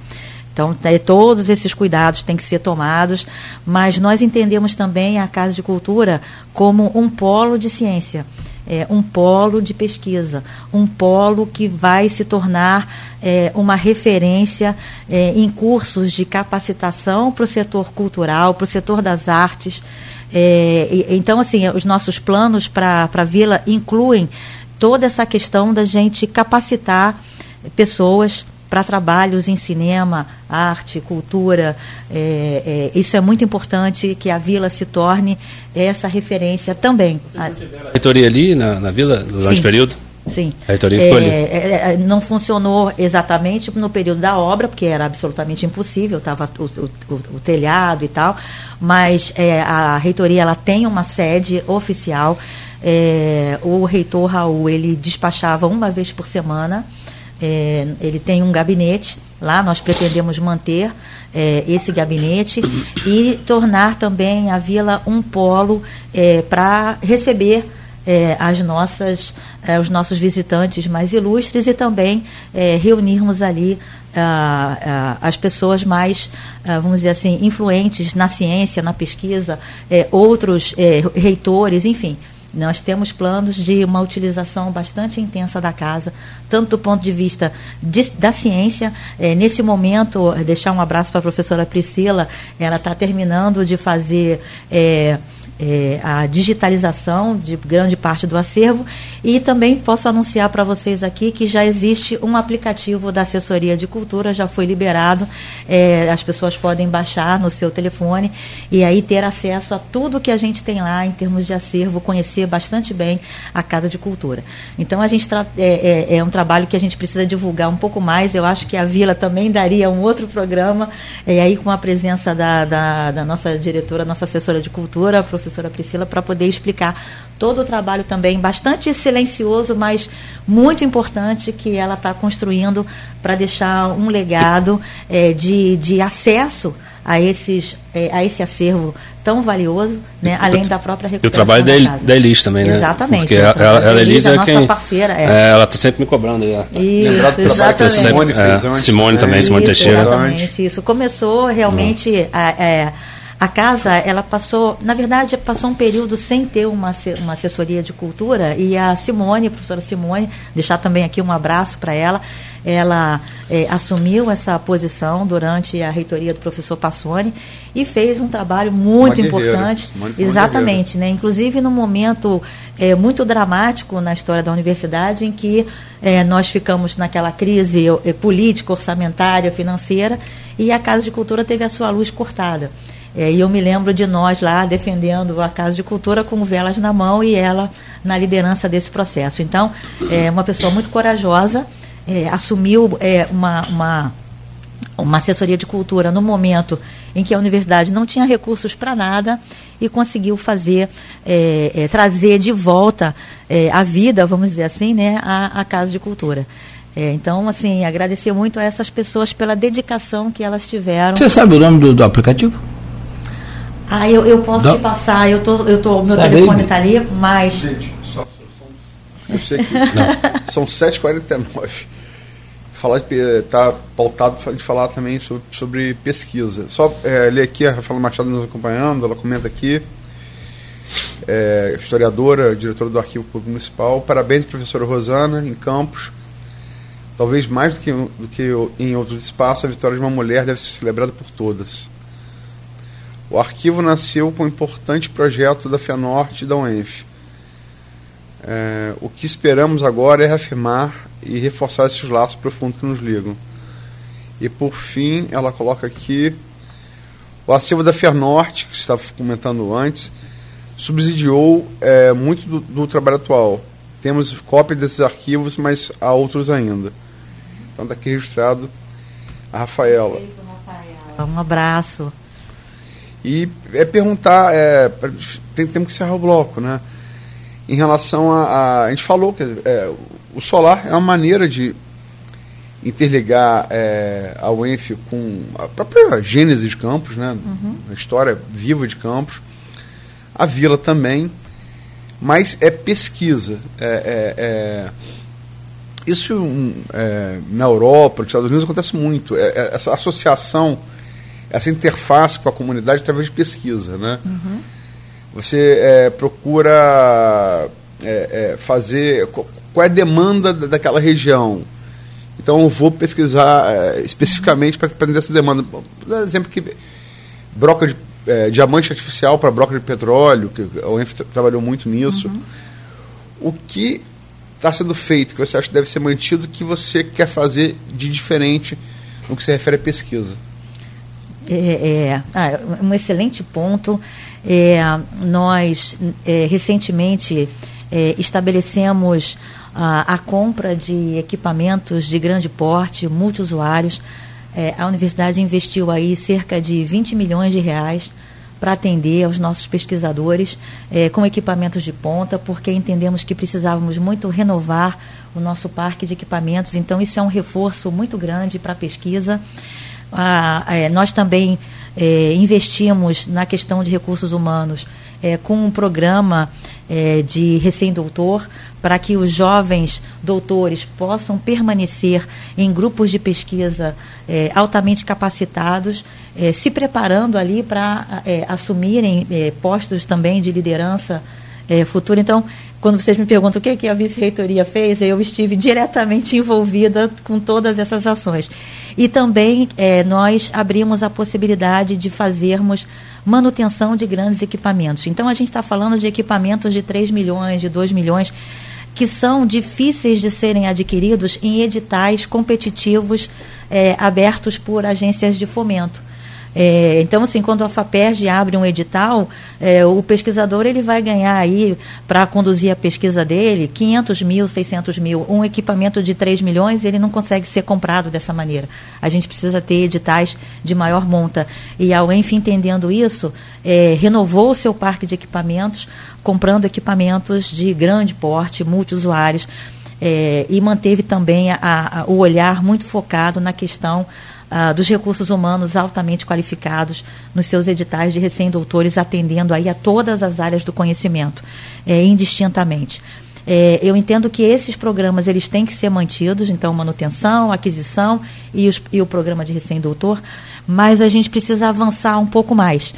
Então, é, todos esses cuidados têm que ser tomados, mas nós entendemos também a Casa de Cultura como um polo de ciência é, um polo de pesquisa, um polo que vai se tornar é, uma referência é, em cursos de capacitação para o setor cultural, para o setor das artes. É, e, então, assim, os nossos planos para a Vila incluem toda essa questão da gente capacitar pessoas para trabalhos em cinema, arte, cultura. É, é, isso é muito importante que a vila se torne essa referência também. Você a reitoria ali na, na vila durante o período? Sim. A reitoria ficou ali? É, é, é, não funcionou exatamente no período da obra, porque era absolutamente impossível, estava o, o, o, telhado e tal, mas é, a reitoria ela tem uma sede oficial. o reitor Raul ele despachava uma vez por semana é, ele tem um gabinete lá, nós pretendemos manter é, esse gabinete e tornar também a vila um polo é, para receber é, as nossas, é, os nossos visitantes mais ilustres e também é, reunirmos ali as pessoas mais, vamos dizer assim, influentes na ciência, na pesquisa, outros reitores, enfim, nós temos planos de uma utilização bastante intensa da casa, tanto do ponto de vista de, da ciência. É, nesse momento, deixar um abraço para a professora Priscila, ela está terminando de fazer. É, é, a digitalização de grande parte do acervo e também posso anunciar para vocês aqui que já existe um aplicativo da assessoria de cultura, já foi liberado, é, as pessoas podem baixar no seu telefone e aí ter acesso a tudo que a gente tem lá em termos de acervo, conhecer bastante bem a Casa de Cultura. Então a gente é, é, é um trabalho que a gente precisa divulgar um pouco mais, eu acho que a Vila também daria um outro programa, e aí com a presença da, da, da nossa diretora, nossa assessora de cultura, a professora professora Priscila para poder explicar todo o trabalho também, bastante silencioso, mas muito importante que ela está construindo para deixar um legado é, de, de acesso a, esses, é, a esse acervo tão valioso, né, além da própria recuperação E o trabalho da, da Elis também, né? Exatamente. Porque ela, ela, ela Elis é quem... parceira. É. É, ela está sempre me cobrando. Aí, isso, exatamente. Simone, é, Simone também, Simone isso, Teixeira. Exatamente, isso. Começou realmente... A, é, a casa, ela passou, na verdade, passou um período sem ter uma, uma assessoria de cultura e a Simone, a professora Simone, deixar também aqui um abraço para ela, ela é, assumiu essa posição durante a reitoria do professor Passoni e fez um trabalho muito importante. Exatamente, né? Inclusive no momento é, muito dramático na história da universidade, em que é, nós ficamos naquela crise é, política, orçamentária, financeira, e a Casa de Cultura teve a sua luz cortada. É, e eu me lembro de nós lá defendendo a Casa de Cultura com velas na mão e ela na liderança desse processo. Então, é uma pessoa muito corajosa, é, assumiu é, uma, uma, uma assessoria de cultura no momento em que a universidade não tinha recursos para nada e conseguiu fazer, é, é, trazer de volta é, a vida, vamos dizer assim, né, à, à Casa de Cultura. É, então, assim, agradecer muito a essas pessoas pela dedicação que elas tiveram. Você sabe o nome do, do aplicativo? Ah, eu, eu posso Não. te passar, eu tô, eu tô, meu Sabe telefone está ali, mas. Gente, só, eu sei que. Não, são 7h49. Falar está pautado de falar também sobre, sobre pesquisa. Só é, ler aqui, a Rafaela Machado nos acompanhando, ela comenta aqui. É, historiadora, diretora do Arquivo Público Municipal. Parabéns, professora Rosana, em Campos. Talvez mais do que, do que em outros espaços, a vitória de uma mulher deve ser celebrada por todas. O arquivo nasceu com um importante projeto da FENORTE e da UENF. É, o que esperamos agora é reafirmar e reforçar esses laços profundos que nos ligam. E por fim, ela coloca aqui o arquivo da FENORTE, que estava comentando antes, subsidiou é, muito do, do, trabalho atual. Temos cópia desses arquivos, mas há outros ainda. Então está aqui registrado a Rafaela. Um abraço. E é perguntar, é, tem, temos que encerrar o bloco, né? Em relação a. A, a gente falou que é, o solar é uma maneira de interligar é, a UENF com a própria gênese de Campos, né? Uhum. a história viva de Campos, a vila também, mas é pesquisa. É, é, é isso é, na Europa, nos Estados Unidos, acontece muito. É, essa associação essa interface com a comunidade através de pesquisa. Né? Uhum. Você é, procura é, é, fazer. Qual é a demanda daquela região? Então eu vou pesquisar é, especificamente para aprender essa demanda. Por exemplo, que broca de é, diamante artificial para broca de petróleo, que a UENF trabalhou muito nisso. Uhum. O que está sendo feito, que você acha que deve ser mantido, que você quer fazer de diferente no que se refere à pesquisa? É, é, ah, um excelente ponto. É, nós é, recentemente é, estabelecemos a, a, compra de equipamentos de grande porte, multiusuários. É, a universidade investiu aí cerca de 20 milhões de reais para atender aos nossos pesquisadores é, com equipamentos de ponta, porque entendemos que precisávamos muito renovar o nosso parque de equipamentos. Então, isso é um reforço muito grande para a pesquisa. Ah, é, nós também é, investimos na questão de recursos humanos é, com um programa é, de recém-doutor para que os jovens doutores possam permanecer em grupos de pesquisa é, altamente capacitados, é, se preparando ali para assumirem postos também de liderança futura. Então, quando vocês me perguntam o que, que a vice-reitoria fez, eu estive diretamente envolvida com todas essas ações. E também é, nós abrimos a possibilidade de fazermos manutenção de grandes equipamentos. Então, a gente está falando de equipamentos de 3 milhões, de 2 milhões, que são difíceis de serem adquiridos em editais competitivos é, abertos por agências de fomento. É, então, assim, quando a FAPERJ abre um edital, é, o pesquisador ele vai ganhar aí, para conduzir a pesquisa dele, 500 mil, 600 mil. Um equipamento de 3 milhões, ele não consegue ser comprado dessa maneira. A gente precisa ter editais de maior monta. E a UENF, entendendo isso, é, renovou o seu parque de equipamentos, comprando equipamentos de grande porte, multiusuários, é, e manteve também a, a, o olhar muito focado na questão ah, dos recursos humanos altamente qualificados nos seus editais de recém-doutores, atendendo aí a todas as áreas do conhecimento, é, indistintamente. É, eu entendo que esses programas eles têm que ser mantidos, então manutenção, aquisição e, os, e o programa de recém-doutor, mas a gente precisa avançar um pouco mais.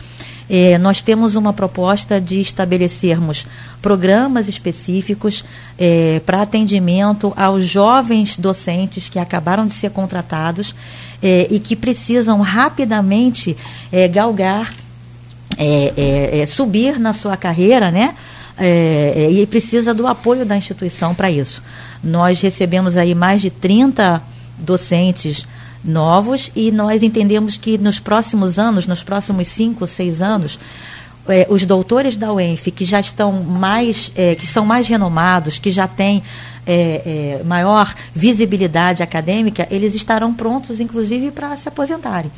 eh, nós temos uma proposta de estabelecermos programas específicos eh, para atendimento aos jovens docentes que acabaram de ser contratados eh, e que precisam rapidamente galgar, subir na sua carreira, né? e precisa do apoio da instituição para isso. Nós recebemos aí mais de 30 docentes novos e nós entendemos que nos próximos anos, nos próximos cinco, seis anos, é, os doutores da UENF que já estão mais, é, que são mais renomados, que já têm é, é maior visibilidade acadêmica, eles estarão prontos, inclusive, para se aposentarem.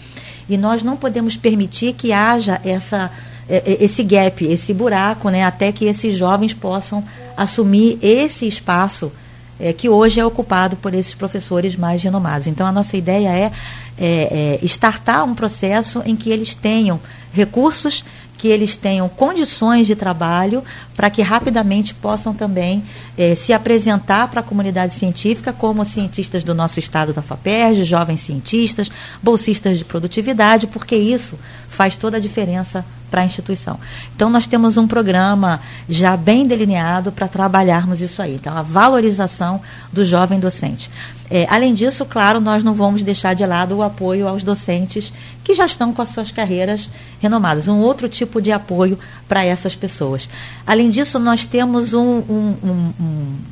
E nós não podemos permitir que haja essa, é, é, esse gap, esse buraco, né, até que esses jovens possam assumir esse espaço é, que hoje é ocupado por esses professores mais renomados. Então, a nossa ideia é, é, é startar um processo em que eles tenham recursos que eles tenham condições de trabalho para que rapidamente possam também eh, se apresentar para a comunidade científica como cientistas do nosso estado da FAPERJ, jovens cientistas, bolsistas de produtividade, porque isso faz toda a diferença para a instituição. Então, nós temos um programa já bem delineado para trabalharmos isso aí. Então, a valorização do jovem docente. É, além disso, claro, nós não vamos deixar de lado o apoio aos docentes que já estão com as suas carreiras renomadas, um outro tipo de apoio para essas pessoas. Além disso, nós temos um, um, um,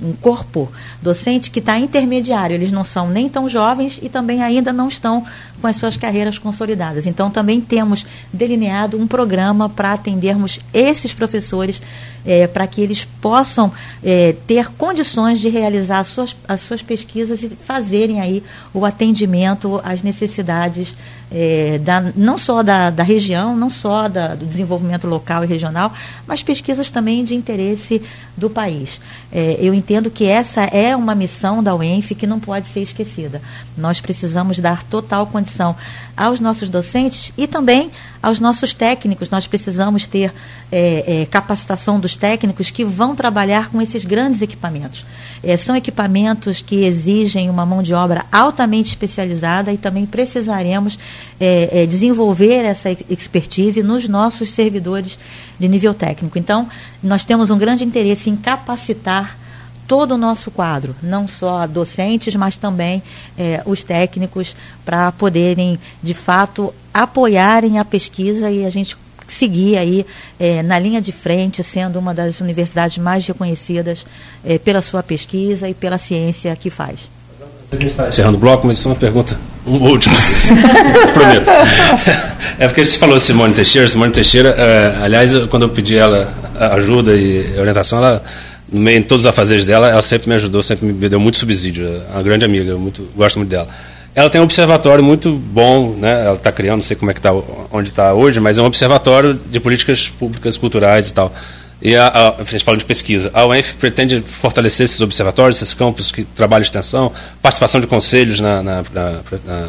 um corpo docente que está intermediário, eles não são nem tão jovens e também ainda não estão com as suas carreiras consolidadas. Então, também temos delineado um programa para atendermos esses professores, é, para que eles possam é, ter condições de realizar as suas, as suas pesquisas e fazerem aí o atendimento às necessidades é, da, não só da, da região, não só da, do desenvolvimento local e regional, mas pesquisas também de interesse do país. É, eu entendo que essa é uma missão da UENF que não pode ser esquecida. Nós precisamos dar total condição aos nossos docentes e também aos nossos técnicos. Nós precisamos ter é, é, capacitação dos técnicos que vão trabalhar com esses grandes equipamentos. É, são equipamentos que exigem uma mão de obra altamente especializada e também precisaremos é, é, desenvolver essa expertise nos nossos servidores de nível técnico. Então, nós temos um grande interesse em capacitar todo o nosso quadro, não só docentes, mas também é, os técnicos, para poderem, de fato, apoiarem a pesquisa e a gente seguir aí é, na linha de frente, sendo uma das universidades mais reconhecidas é, pela sua pesquisa e pela ciência que faz. Encerrando o bloco, mas isso é uma pergunta, um último, <laughs> prometo. É porque você falou Simone Teixeira, Simone Teixeira, é, aliás, quando eu pedi ela ajuda e orientação, ela no meio de todos os afazeres dela, ela sempre me ajudou, sempre me deu muito subsídio. É uma grande amiga, eu muito, gosto muito dela. Ela tem um observatório muito bom, né? Ela está criando, não sei como é que está, onde está hoje, mas é um observatório de políticas públicas, culturais e tal. E a, a, a gente fala de pesquisa. A UENF pretende fortalecer esses observatórios, esses campos que trabalham extensão, participação de conselhos na, na, na, na,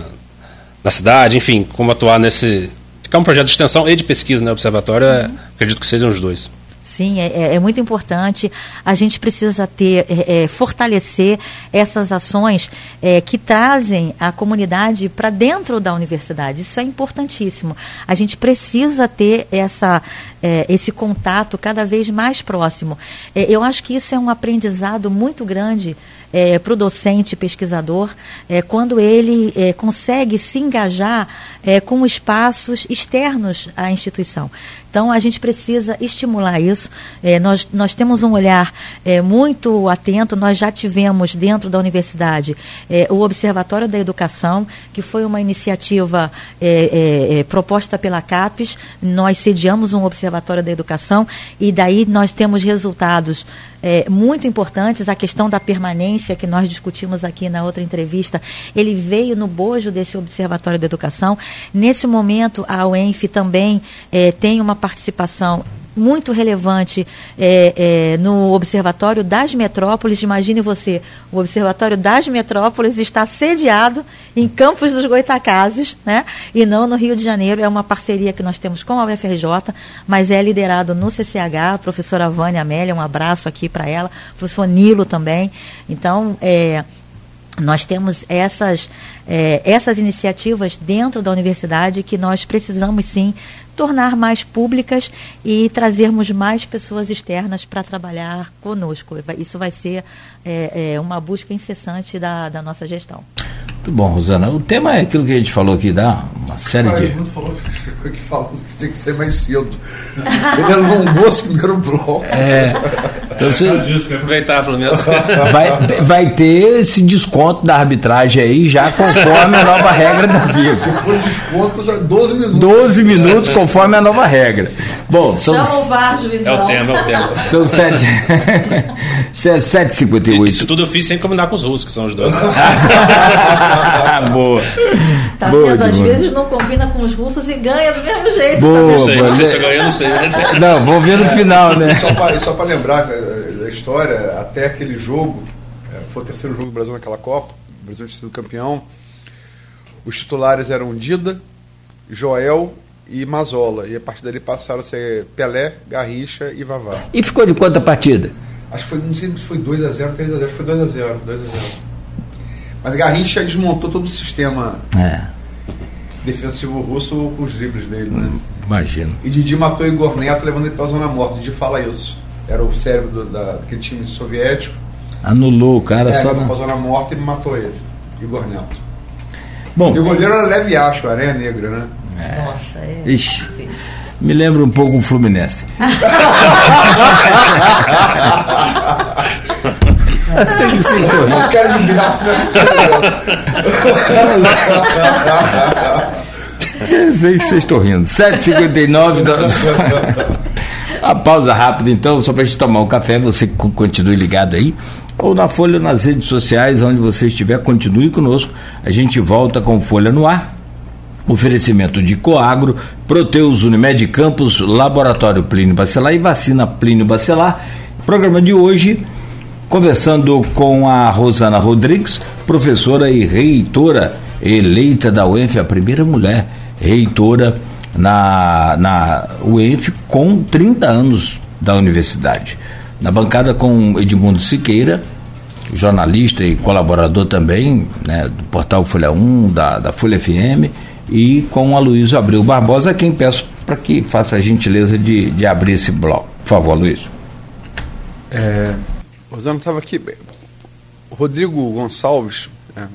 na cidade, enfim, como atuar nesse. Que é um projeto de extensão e de pesquisa, né? Observatório, é, acredito que sejam os dois. Sim, é, é, é, muito importante. A gente precisa ter, é, é fortalecer essas ações é, que trazem a comunidade para dentro da universidade. Isso é importantíssimo. A gente precisa ter essa, é, esse contato cada vez mais próximo. eu acho que isso é um aprendizado muito grande é, para o docente pesquisador é, quando ele é, consegue se engajar com espaços externos à instituição. Então, a gente precisa estimular isso. É, nós, nós temos um olhar é, muito atento. Nós já tivemos dentro da universidade o Observatório da Educação, que foi uma iniciativa proposta pela CAPES. Nós sediamos um Observatório da Educação e daí nós temos resultados é, muito importantes, a questão da permanência que nós discutimos aqui na outra entrevista, ele veio no bojo desse Observatório da Educação. Nesse momento, a UENF também é, tem uma participação muito relevante é, é, no Observatório das Metrópoles. Imagine você, o Observatório das Metrópoles está sediado em Campos dos Goitacazes, né? e não no Rio de Janeiro. É uma parceria que nós temos com a UFRJ, mas é liderado no CCH, a professora Vânia Amélia, um abraço aqui para ela, professor Nilo também. Então, é, nós temos essas, é, essas iniciativas dentro da universidade que nós precisamos sim tornar mais públicas e trazermos mais pessoas externas para trabalhar conosco. Isso vai ser é, é, uma busca incessante da, da nossa gestão. Muito bom, Rosana. O tema é aquilo que a gente falou aqui, dá uma série Mas, de. Muito falou que, falou que tinha que ser mais cedo. Ele alongou esse primeiro bloco. É. Então você aproveitar pelo menos. <laughs> vai, vai ter esse desconto da arbitragem aí, já conforme a nova regra do vivo. Se for desconto, já 12 minutos. 12 minutos conforme a nova regra. Bom, são, Chama o VAR, juizão. É o tema, é o tema. são 7 7h58. <laughs> Isso tudo eu fiz sem combinar com os russos, que são os dois. <laughs> <laughs> Boa. Tá Boa, vendo? Às Edmundo. vezes não combina com os russos e ganha do mesmo jeito. Boa. tá Não vendo? sei, não mas sei é- se eu ganhei, não sei. Não, vamos ver no final, né? Só para só pra lembrar eh, da história, até aquele jogo, eh, foi o terceiro jogo do Brasil naquela Copa, o Brasil tinha sido campeão. Os titulares eram Dida, Joel e Mazola. E a partir dali passaram a ser Pelé, Garrincha e Vavá. E ficou de quanto a partida? Acho que foi, não sei se foi 2x0, 3x0, acho que foi 2x0, 2x0. Mas Garrincha desmontou todo o sistema É, defensivo russo com os dribles dele, né? imagino. E Didi matou Igor Neto levando ele pra zona morta. Didi fala isso. Era o cérebro do, da, daquele time soviético. Anulou o cara é, só levou pra na... zona morta e matou ele. Igor Neto. Bom, E o goleiro era Leve Acho, Areia Negra, né? Nossa, é. Ixi. me lembra um pouco o Fluminense. <laughs> Sei que vocês estão rindo. Uma cara de gato, né? Vocês estão rindo. 7h59 da... A pausa rápida então, só para a gente tomar um café, você co- continue ligado aí. Ou na Folha nas redes sociais, onde você estiver, continue conosco. A gente volta com Folha no ar. Oferecimento de Coagro, Proteus Unimed Campos, Laboratório Plínio Bacelar e Vacina Plínio Bacelar. Programa de hoje, conversando com a Rosana Rodrigues, professora e reitora eleita da UENF, a primeira mulher reitora na, na UENF com 30 anos da universidade. Na bancada com Edmundo Siqueira, jornalista e colaborador também né, do portal Folha 1, da, da Folha FM, e com a Luísa Abreu Barbosa, a quem peço para que faça a gentileza de, de abrir esse bloco. Por favor, Luiz. É, Rosana estava aqui. Rodrigo Gonçalves, é,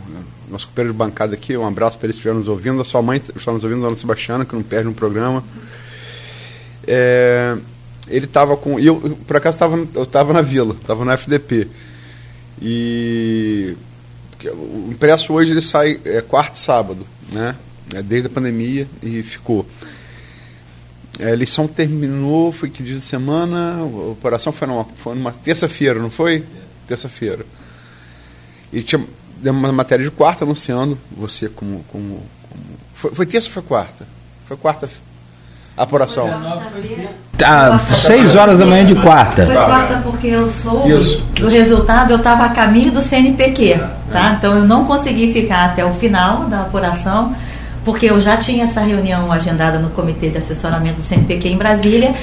nosso companheiro de bancada aqui, um abraço para ele estiver nos ouvindo. A sua mãe está nos ouvindo, Dona Sebastiana, que não perde um programa. É, ele estava com. Eu, por acaso, tava, eu estava na vila, estava no FDP. E. O impresso hoje ele sai é, quarto e sábado, né? É, desde a pandemia e ficou. A eleição terminou, foi que dia de semana? A operação foi numa, foi numa terça-feira, não foi? Terça-feira. E tinha deu uma matéria de quarta anunciando você como. como, como foi, foi terça ou foi quarta? Foi quarta a apuração. Tá, seis horas da manhã de quarta. Foi quarta porque eu soube Isso. do resultado, eu estava a caminho do CNPq, tá? Então eu não consegui ficar até o final da apuração, porque eu já tinha essa reunião agendada no Comitê de Assessoramento do CNPq em Brasília.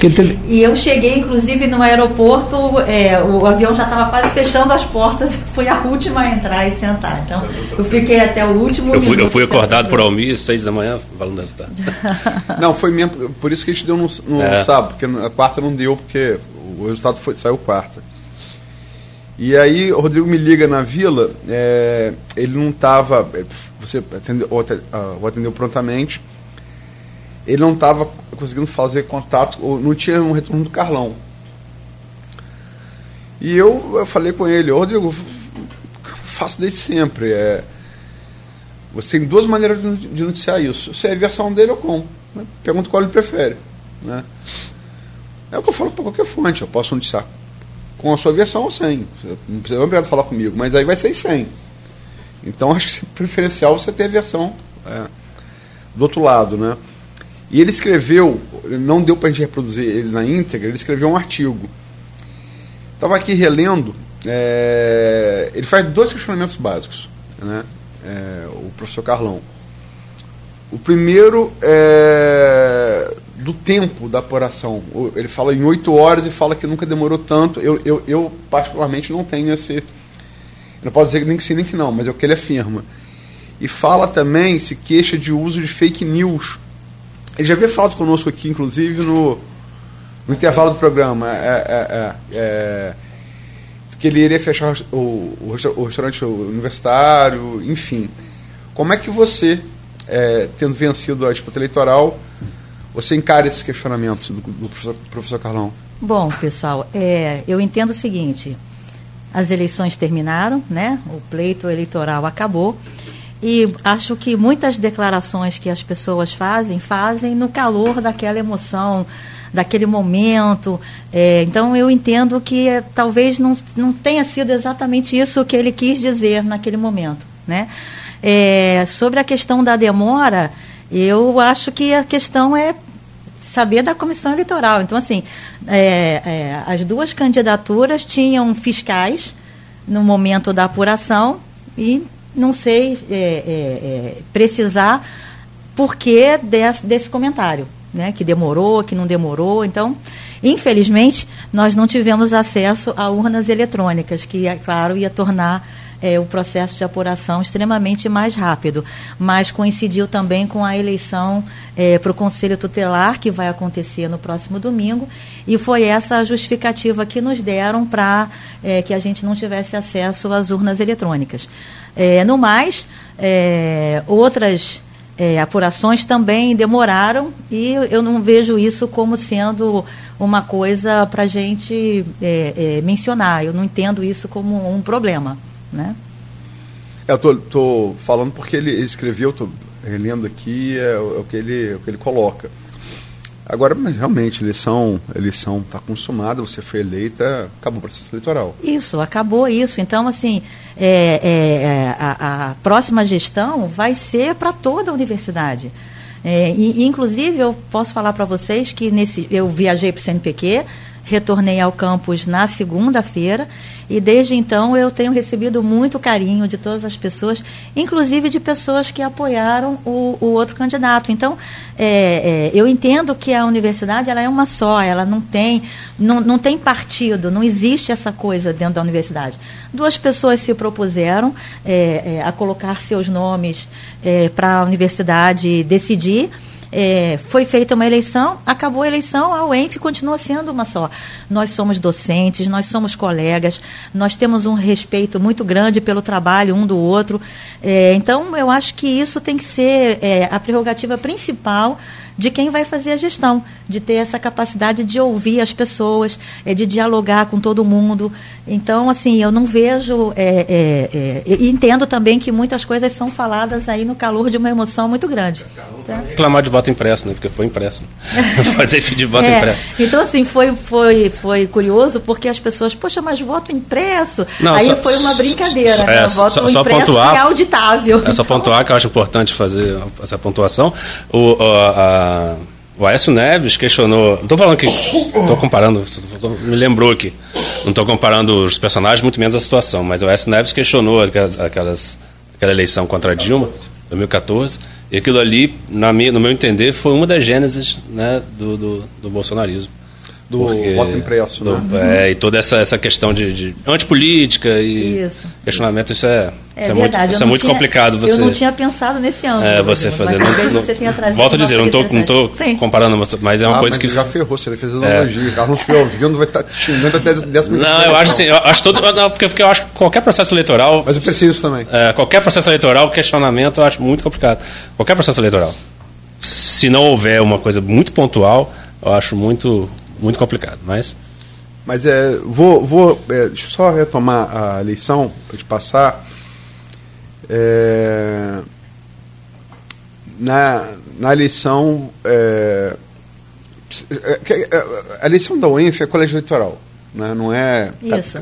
E eu cheguei, inclusive, no aeroporto, é, o avião já estava quase fechando as portas, <laughs> eu fui a última a entrar e sentar. Então, eu fiquei até o último Eu fui, eu fui acordado por Almir, seis da manhã, falando do resultado. <laughs> Não, foi mesmo. Por isso que a gente deu no, no É. sábado, porque a quarta não deu, porque o resultado foi, saiu quarta. E aí o Rodrigo me liga na vila, é, ele não estava. Você atendeu, ou ah, atendeu prontamente. Ele não estava conseguindo fazer contato, ou não tinha um retorno do Carlão. E eu, eu falei com ele, "Ô, Rodrigo, faço desde sempre. É, você tem duas maneiras de noticiar isso. Se é a versão dele ou com. Né? Pergunta qual ele prefere. Né? É o que eu falo para qualquer fonte. Eu posso noticiar com a sua versão ou sem. Você não precisa obrigado falar comigo, mas aí vai ser sem. Então <laughs> acho que se preferencial você ter a versão é, do outro lado. Né? E ele escreveu, não deu para a gente reproduzir ele na íntegra, ele escreveu um artigo. Estava aqui relendo, é, ele faz dois questionamentos básicos, né? É, o professor Carlão. O primeiro é do tempo da apuração. Ele fala em oito horas e fala que nunca demorou tanto. Eu, eu, eu particularmente, não tenho esse. não pode dizer nem que sim nem que não, mas é o que ele afirma. E fala também, se queixa de uso de fake news. Ele já havia falado conosco aqui, inclusive, no, no intervalo do programa. É, é, é, é que ele iria fechar o, o, o restaurante universitário, enfim. Como é que você, é, tendo vencido a disputa eleitoral, você encara esses questionamentos do, do professor, professor Carlão? Bom, pessoal, é, eu entendo o seguinte: as eleições terminaram, né? O pleito eleitoral acabou. E acho que muitas declarações que as pessoas fazem, fazem no calor daquela emoção, daquele momento. É, então eu entendo que é, talvez não, não tenha sido exatamente isso que ele quis dizer naquele momento. Né? É, sobre a questão da demora, eu acho que a questão é saber da comissão eleitoral. Então, assim, é, é, as duas candidaturas tinham fiscais no momento da apuração e não sei é, é, é, precisar por que desse, desse comentário, né? Que demorou, que não demorou. Então, infelizmente, nós não tivemos acesso a urnas eletrônicas, que, é claro, ia tornar é, o processo de apuração extremamente mais rápido. Mas coincidiu também com a eleição é, para o Conselho Tutelar, que vai acontecer no próximo domingo, e foi essa a justificativa que nos deram para é, que a gente não tivesse acesso às urnas eletrônicas. É, no mais, é, outras é, apurações também demoraram e eu não vejo isso como sendo uma coisa para a gente é, é, mencionar. Eu não entendo isso como um problema. Né? É, eu estou falando porque ele escreveu, estou relendo aqui, é, o, é o que ele, é o que ele coloca. Agora, realmente, eleição eleição está consumada, você foi eleita, acabou o processo eleitoral. Isso, acabou isso. Então, assim, é, é, é a, a, próxima gestão vai ser para toda a universidade. É, e, inclusive, eu posso falar para vocês que nesse, eu viajei para o CNPq, retornei ao campus na segunda-feira e desde então eu tenho recebido muito carinho de todas as pessoas, inclusive de pessoas que apoiaram o, o outro candidato. Então, é, é, eu entendo que a universidade ela é uma só, ela não tem, não, não tem partido, não existe essa coisa dentro da universidade. Duas pessoas se propuseram é, é a colocar seus nomes é, para a universidade decidir é, foi feita uma eleição, acabou a eleição, a UENF continua sendo uma só. Nós somos docentes, nós somos colegas, nós temos um respeito muito grande pelo trabalho um do outro. É, então, eu acho que isso tem que ser é, a prerrogativa principal de quem vai fazer a gestão, de ter essa capacidade de ouvir as pessoas, é, de dialogar com todo mundo. Então, assim, eu não vejo. É, é, é entendo também que muitas coisas são faladas aí no calor de uma emoção muito grande. Tá? Reclamar de voto impresso, né? Porque foi impresso. <laughs> Pode definir voto é, impresso. Então, assim, foi, foi, foi curioso porque as pessoas, poxa, mas voto impresso? Não, aí só, foi uma brincadeira, né? É, voto só, só impresso pontuar, é auditável. É só pontuar que eu acho importante fazer essa pontuação. O, a, a o Aécio Neves questionou. Não estou falando que. Estou comparando. Tô, me lembrou aqui. Não estou comparando os personagens, muito menos a situação. Mas o Aécio Neves questionou aquelas, aquelas, aquela eleição contra a Dilma, 2014. E aquilo ali, na minha, no meu entender, foi uma das gênesis né, do, do, do bolsonarismo do Porque, voto impresso, do, né? É, e toda essa, essa questão de, de antipolítica e isso. questionamento, isso é, é, isso é muito, isso é muito tinha, complicado. Você, eu não tinha pensado nesse ângulo. É, você fazer. Não, não, você tenha volto a dizer, não estou não tô comparando, mas é uma ah, coisa que. Já ferrou, se ele fez analogia. É. O Carlos não estiver ouvindo, vai estar tá xingando até décima Não, eu acho assim, eu acho todo. Não, porque, porque eu acho que qualquer processo eleitoral. Mas eu preciso também. É, qualquer processo eleitoral, questionamento, eu acho muito complicado. Qualquer processo eleitoral. Se não houver uma coisa muito pontual, eu acho muito muito complicado, mas. Mas é, vou, vou é, deixa eu só retomar a eleição para te passar. É, na, na eleição. É, é, é, a eleição da UENF é colégio eleitoral, né? não é. Isso.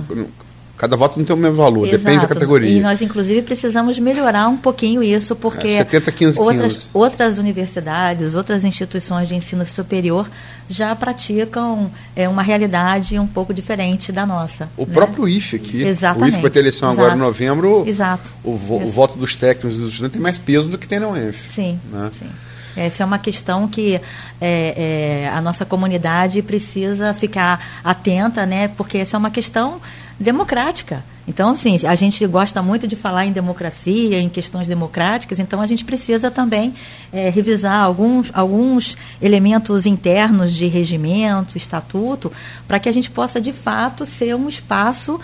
Cada voto não tem o mesmo valor, Exato. depende da categoria. E nós, inclusive, precisamos melhorar um pouquinho isso, porque é, 70, 15, outras, 15. outras universidades, outras instituições de ensino superior já praticam é, uma realidade um pouco diferente da nossa. O né? próprio IFE aqui, Exatamente. o IFE vai ter eleição Exato. agora em novembro, Exato. O, vo, o, voto dos técnicos e dos estudantes tem mais peso do que tem na UENF. Sim, né? sim. Essa é uma questão que é, é, a nossa comunidade precisa ficar atenta, né? Porque essa é uma questão democrática. Então, assim, a gente gosta muito de falar em democracia, em questões democráticas, então a gente precisa também é, revisar alguns, alguns elementos internos de regimento, estatuto, para que a gente possa, de fato, ser um espaço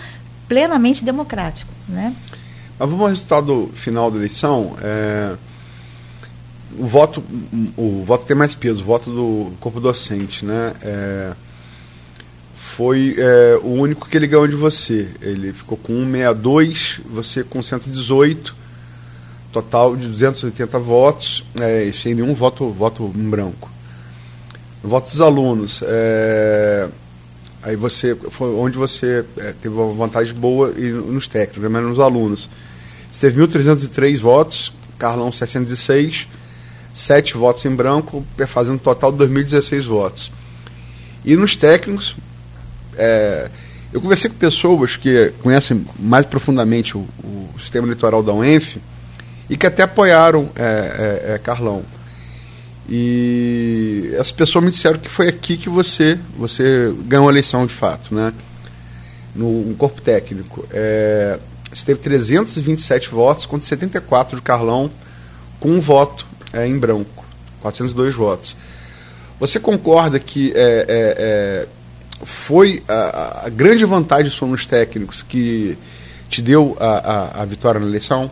plenamente democrático. Né? Mas vamos ao resultado final da eleição. É, o voto o voto tem mais peso, o voto do corpo docente, né? É, foi é, o único que ele ganhou de você. Ele ficou com 162, você com 118, total de 280 votos, é, sem nenhum voto, voto branco. No voto dos alunos, é, aí você foi onde você é, teve uma vantagem boa e nos técnicos, mas nos alunos. Você teve 1.303 votos, Carlão 706, 7 votos em branco, fazendo total de 2.016 votos. E nos técnicos, é, eu conversei com pessoas que conhecem mais profundamente o, o sistema eleitoral da UENF e que até apoiaram é, é, é, Carlão. E essas pessoas me disseram que foi aqui que você, você ganhou a eleição de fato, né? no, no corpo técnico. É, você teve 327 votos contra 74 do Carlão, com um voto é, em branco, 402 votos. Você concorda que é, é, é foi a, a, grande vantagem são os técnicos que te deu a, a, a vitória na eleição?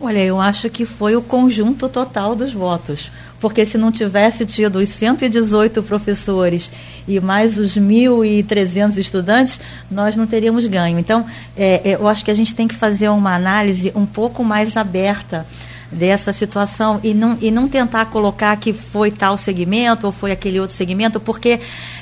Olha, eu acho que foi o conjunto total dos votos. Porque se não tivesse tido os 118 professores e mais os 1.300 estudantes, nós não teríamos ganho. Então, é, é, eu acho que a gente tem que fazer uma análise um pouco mais aberta dessa situação e não, e não tentar colocar que foi tal segmento ou foi aquele outro segmento, porque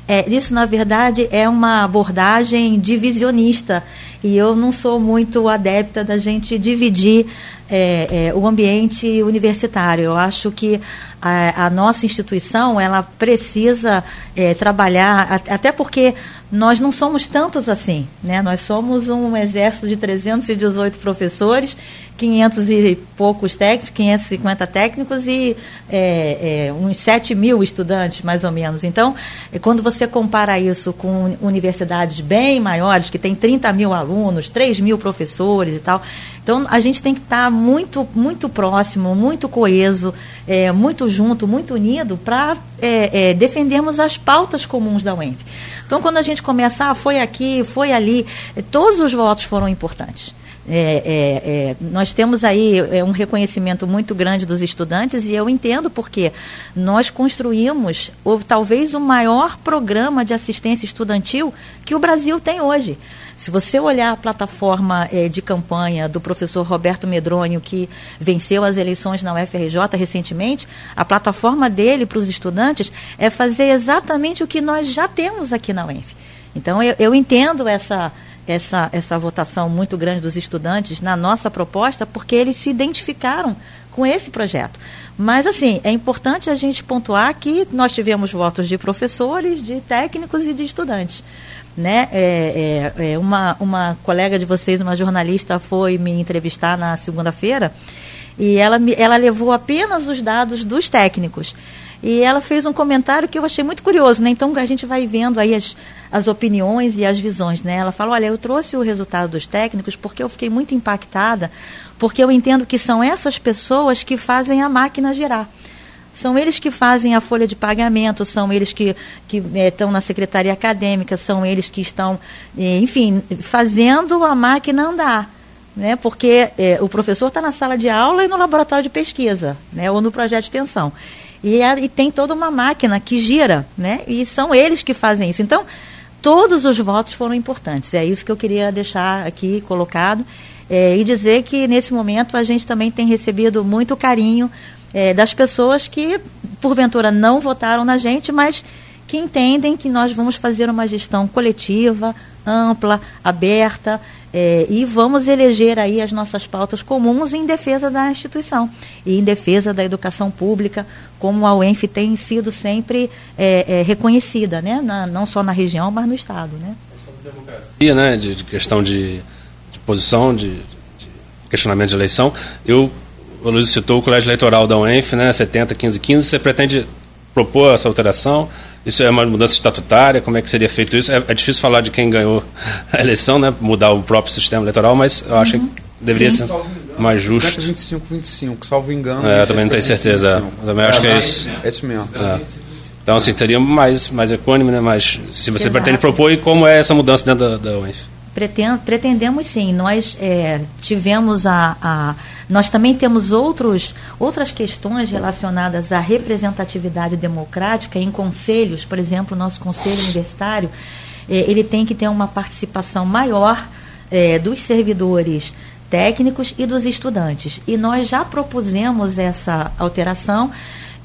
é, isso, na verdade, é uma abordagem divisionista. E eu não sou muito adepta da gente dividir é, é, o ambiente universitário. Eu acho que a, a nossa instituição ela precisa é, trabalhar, até porque nós não somos tantos assim. Né? Nós somos um exército de 318 professores 500 e poucos técnicos, 550 técnicos e é, é, uns 7 mil estudantes, mais ou menos. Então, é, quando você compara isso com universidades bem maiores, que tem 30 mil alunos, 3 mil professores e tal, então a gente tem que estar muito, muito próximo, muito coeso, é, muito junto, muito unido para é, é, defendermos as pautas comuns da UENF. Então, quando a gente começa, ah, foi aqui, foi ali, todos os votos foram importantes. É, é, é, nós temos aí é, um reconhecimento muito grande dos estudantes e eu entendo porque nós construímos o, talvez o maior programa de assistência estudantil que o Brasil tem hoje. Se você olhar a plataforma é, de campanha do professor Roberto Medrônio, que venceu as eleições na UFRJ recentemente, a plataforma dele para os estudantes é fazer exatamente o que nós já temos aqui na UENF. Então, eu, eu entendo essa, essa, essa votação muito grande dos estudantes na nossa proposta, porque eles se identificaram com esse projeto. Mas, assim, é importante a gente pontuar que nós tivemos votos de professores, de técnicos e de estudantes. Né? É, é, é uma, uma colega de vocês, uma jornalista, foi me entrevistar na segunda-feira e ela, ela levou apenas os dados dos técnicos. E ela fez um comentário que eu achei muito curioso, né? Então a gente vai vendo aí as, as opiniões e as visões, né? Ela fala, olha, eu trouxe o resultado dos técnicos porque eu fiquei muito impactada, porque eu entendo que são essas pessoas que fazem a máquina girar. São eles que fazem a folha de pagamento, são eles que, que é, estão na secretaria acadêmica, são eles que estão, é, enfim, fazendo a máquina andar. Né? Porque é, o professor está na sala de aula e no laboratório de pesquisa, né? ou no projeto de extensão. E, e tem toda uma máquina que gira, né? e são eles que fazem isso. Então, todos os votos foram importantes. É isso que eu queria deixar aqui colocado. É, e dizer que nesse momento a gente também tem recebido muito carinho é, das pessoas que, porventura, não votaram na gente, mas que entendem que nós vamos fazer uma gestão coletiva, ampla, aberta, é, e vamos eleger aí as nossas pautas comuns em defesa da instituição e em defesa da educação pública, como a UENF tem sido sempre é, é, reconhecida, né? Na, não só na região, mas no Estado. Né? Democracia, né? De, de questão de, posição, de, de, questionamento de eleição. Eu, o Luiz citou o colégio eleitoral da UENF, né? 70, 15, 15. Você pretende propor essa alteração? Isso é uma mudança estatutária? Como é que seria feito isso? É, é difícil falar de quem ganhou <laughs> a eleição, né? Mudar o próprio sistema eleitoral, mas eu acho uhum. que deveria Sim. ser mais justo. 25, 25, salvo engano. É, eu também não tenho certeza. Eu também acho que é isso. É isso mesmo. É. Então, assim, seria mais, mais econômico, né? Mas se você Exato. pretende propor, e como é essa mudança dentro da, da UENF? Pretendemos sim. Nós é, tivemos a, a, Nós também temos outros, outras questões relacionadas à representatividade democrática em conselhos, por exemplo, o nosso conselho universitário, é, ele tem que ter uma participação maior é, dos servidores técnicos e dos estudantes. E nós já propusemos essa alteração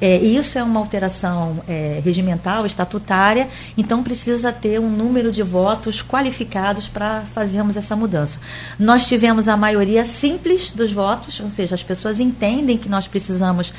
é, isso é uma alteração é, regimental, estatutária, então precisa ter um número de votos qualificados para fazermos essa mudança. Nós tivemos a maioria simples dos votos, ou seja, as pessoas entendem que nós precisamos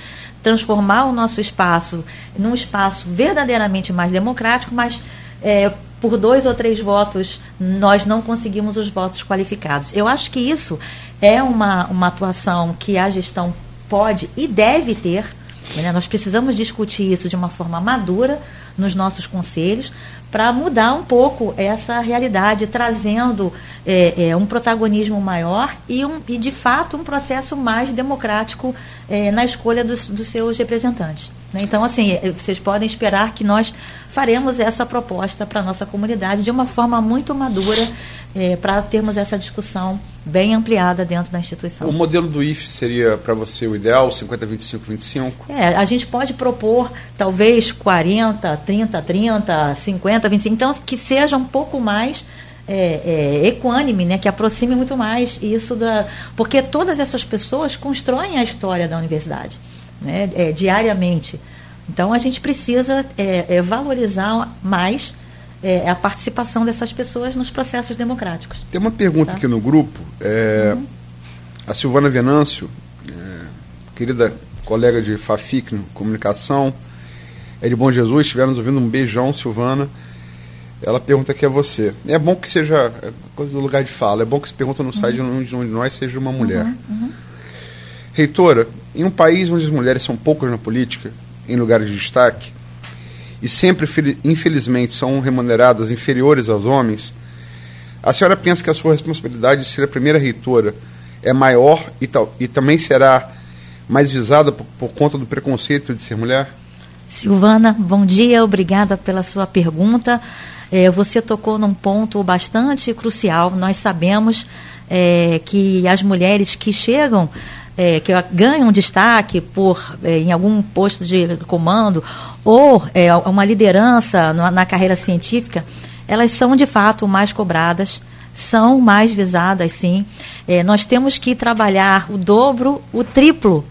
transformar o nosso espaço num espaço verdadeiramente mais democrático, mas é, por dois ou três votos nós não conseguimos os votos qualificados. Eu acho que isso é uma, uma atuação que a gestão pode e deve ter né? Nós precisamos discutir isso de uma forma madura nos nossos conselhos para mudar um pouco essa realidade, trazendo é, é, um protagonismo maior e, um, e, de fato, um processo mais democrático é, na escolha dos, dos seus representantes. Né? Então, assim, é, vocês podem esperar que nós faremos essa proposta para a nossa comunidade de uma forma muito madura é, para termos essa discussão bem ampliada dentro da instituição. O modelo do IF seria para você o ideal, 50, 25, 25? É, a gente pode propor talvez 40, 30, 30, 50, 25, então que seja um pouco mais é, é, equânime, né, que aproxime muito mais isso da. Porque todas essas pessoas constroem a história da universidade né, é, diariamente. Então a gente precisa é, é, valorizar mais é, a participação dessas pessoas nos processos democráticos. Tem uma pergunta tá? aqui no grupo. É, uhum. A Silvana Venâncio, é, querida colega de Fafic Comunicação, é de Bom Jesus, estiveram nos ouvindo. Um beijão, Silvana. Ela pergunta que é você. É bom que seja é, do lugar de fala. É bom que se pergunta no site uhum. de um de nós seja uma mulher. Uhum, uhum. Reitora, em um país onde as mulheres são poucas na política, em lugares de destaque, e sempre, infelizmente, são remuneradas inferiores aos homens, a senhora pensa que a sua responsabilidade de ser a primeira reitora é maior e, tal, e também será mais visada por, por conta do preconceito de ser mulher? Silvana, bom dia, obrigada pela sua pergunta. É, você tocou num ponto bastante crucial. Nós sabemos é, que as mulheres que chegam é, que ganham destaque por é, em algum posto de comando ou é, uma liderança na, na, carreira científica, elas são de fato mais cobradas, são mais visadas, sim. É, nós temos que trabalhar o dobro, o triplo,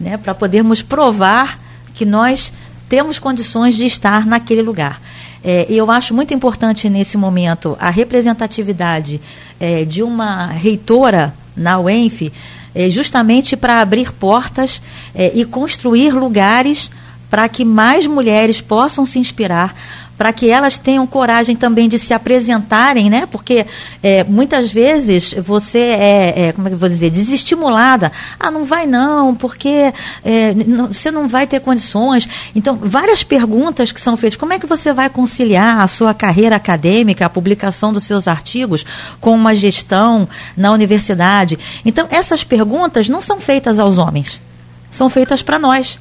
né, para podermos provar que nós temos condições de estar naquele lugar. É, e eu acho muito importante nesse momento a representatividade é, de uma reitora na UENF é, justamente para abrir portas é, e construir lugares para que mais mulheres possam se inspirar, para que elas tenham coragem também de se apresentarem, né? Porque é, muitas vezes você é, é, como é que eu vou dizer, desestimulada. Ah, não vai não, porque é, não, você não vai ter condições. Então, várias perguntas que são feitas. Como é que você vai conciliar a sua carreira acadêmica, a publicação dos seus artigos, com uma gestão na universidade? Então, essas perguntas não são feitas aos homens, são feitas para nós.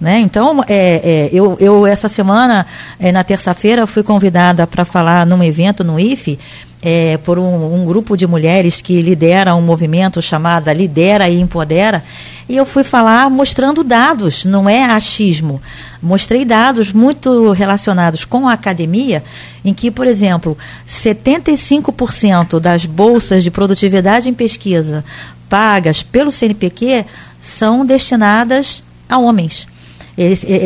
Né? Então, é, é, eu, eu, essa semana, é, na terça-feira, fui convidada para falar num evento no IFE é, por um, um, grupo de mulheres que lidera um movimento chamado Lidera e Empodera. E eu fui falar mostrando dados, não é achismo. Mostrei dados muito relacionados com a academia, em que, por exemplo, 75% das bolsas de produtividade em pesquisa pagas pelo CNPq são destinadas a homens.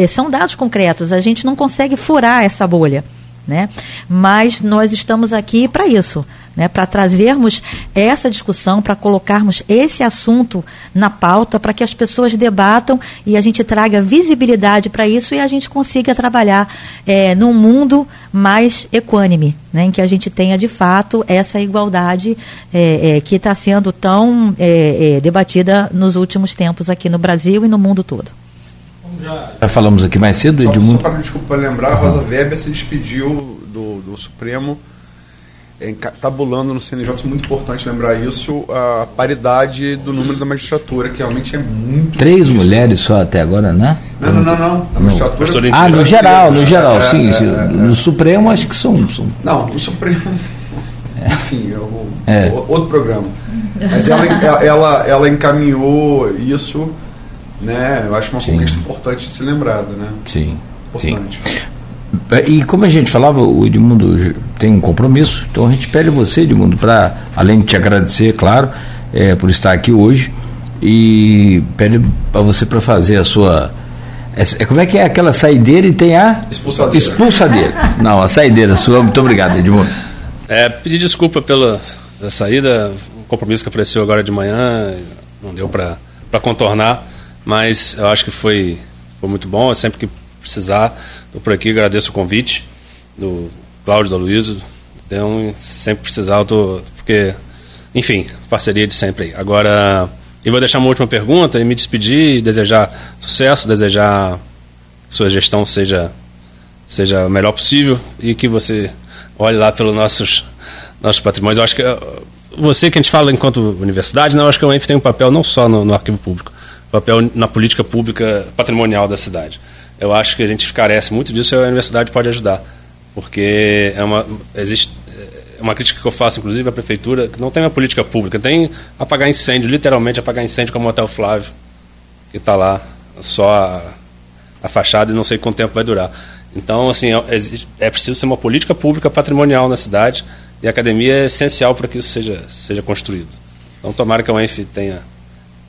São dados concretos, a gente não consegue furar essa bolha. Né? Mas nós estamos aqui para isso, né? para trazermos essa discussão, para colocarmos esse assunto na pauta, para que as pessoas debatam e a gente traga visibilidade para isso e a gente consiga trabalhar é, num mundo mais equânime, né? em que a gente tenha de fato essa igualdade é, é, que está sendo tão é, é, debatida nos últimos tempos aqui no Brasil e no mundo todo. Já falamos aqui mais cedo, Só, Edmundo. só para desculpa lembrar, a Rosa Weber se despediu do, do Supremo é, tabulando no CNJ, isso é muito importante lembrar isso, a paridade do número da magistratura, que realmente é muito Três difícil. mulheres só até agora, né? Não, não, não, não. A magistratura. Ah, no geral, no geral, É, sim. é, é, é. No Supremo acho que são. são Não, o Supremo. Enfim, eu, É. outro programa. Mas ela, ela, ela encaminhou isso, né? Eu acho uma Sim. conquista importante de ser lembrada, né? sim, sim. Importante. E como a gente falava, o Edmundo tem um compromisso, então a gente pede a você, Edmundo, para, além de te agradecer, claro, é, por estar aqui hoje, e pede para você para fazer a sua. É, é- como é que é aquela saideira e tem a. Expulsadeira. Expulsadeira. Não, a saideira sua. Muito obrigado, Edmundo. É, pedir desculpa pela, pela saída, um compromisso que apareceu agora de manhã, não deu para contornar, mas eu acho que foi, foi muito bom. Sempre que precisar, estou por aqui, agradeço o convite do Cláudio, da Luísa. Então, sempre precisar, eu tô, porque, enfim, parceria de sempre aí. Agora, eu vou deixar uma última pergunta e me despedir e desejar sucesso, desejar que sua gestão seja seja o melhor possível e que você olhe lá pelos nossos, nossos patrimônios. Eu acho que eh, você que a gente fala enquanto universidade, não, eu acho que o ENF tem um papel não só no, no arquivo público, papel na política pública patrimonial da cidade. Eu acho que a gente carece muito disso e a universidade pode ajudar, porque é uma, existe é uma crítica que eu faço, inclusive, à prefeitura, que não tem uma política pública, tem apagar incêndio, literalmente apagar incêndio como o Hotel Flávio, que está lá, só a, a fachada e não sei quanto tempo vai durar. Então, assim, é, é preciso ter uma política pública patrimonial na cidade e a academia é essencial para que isso seja, seja construído. Então, tomara que a UENF tenha,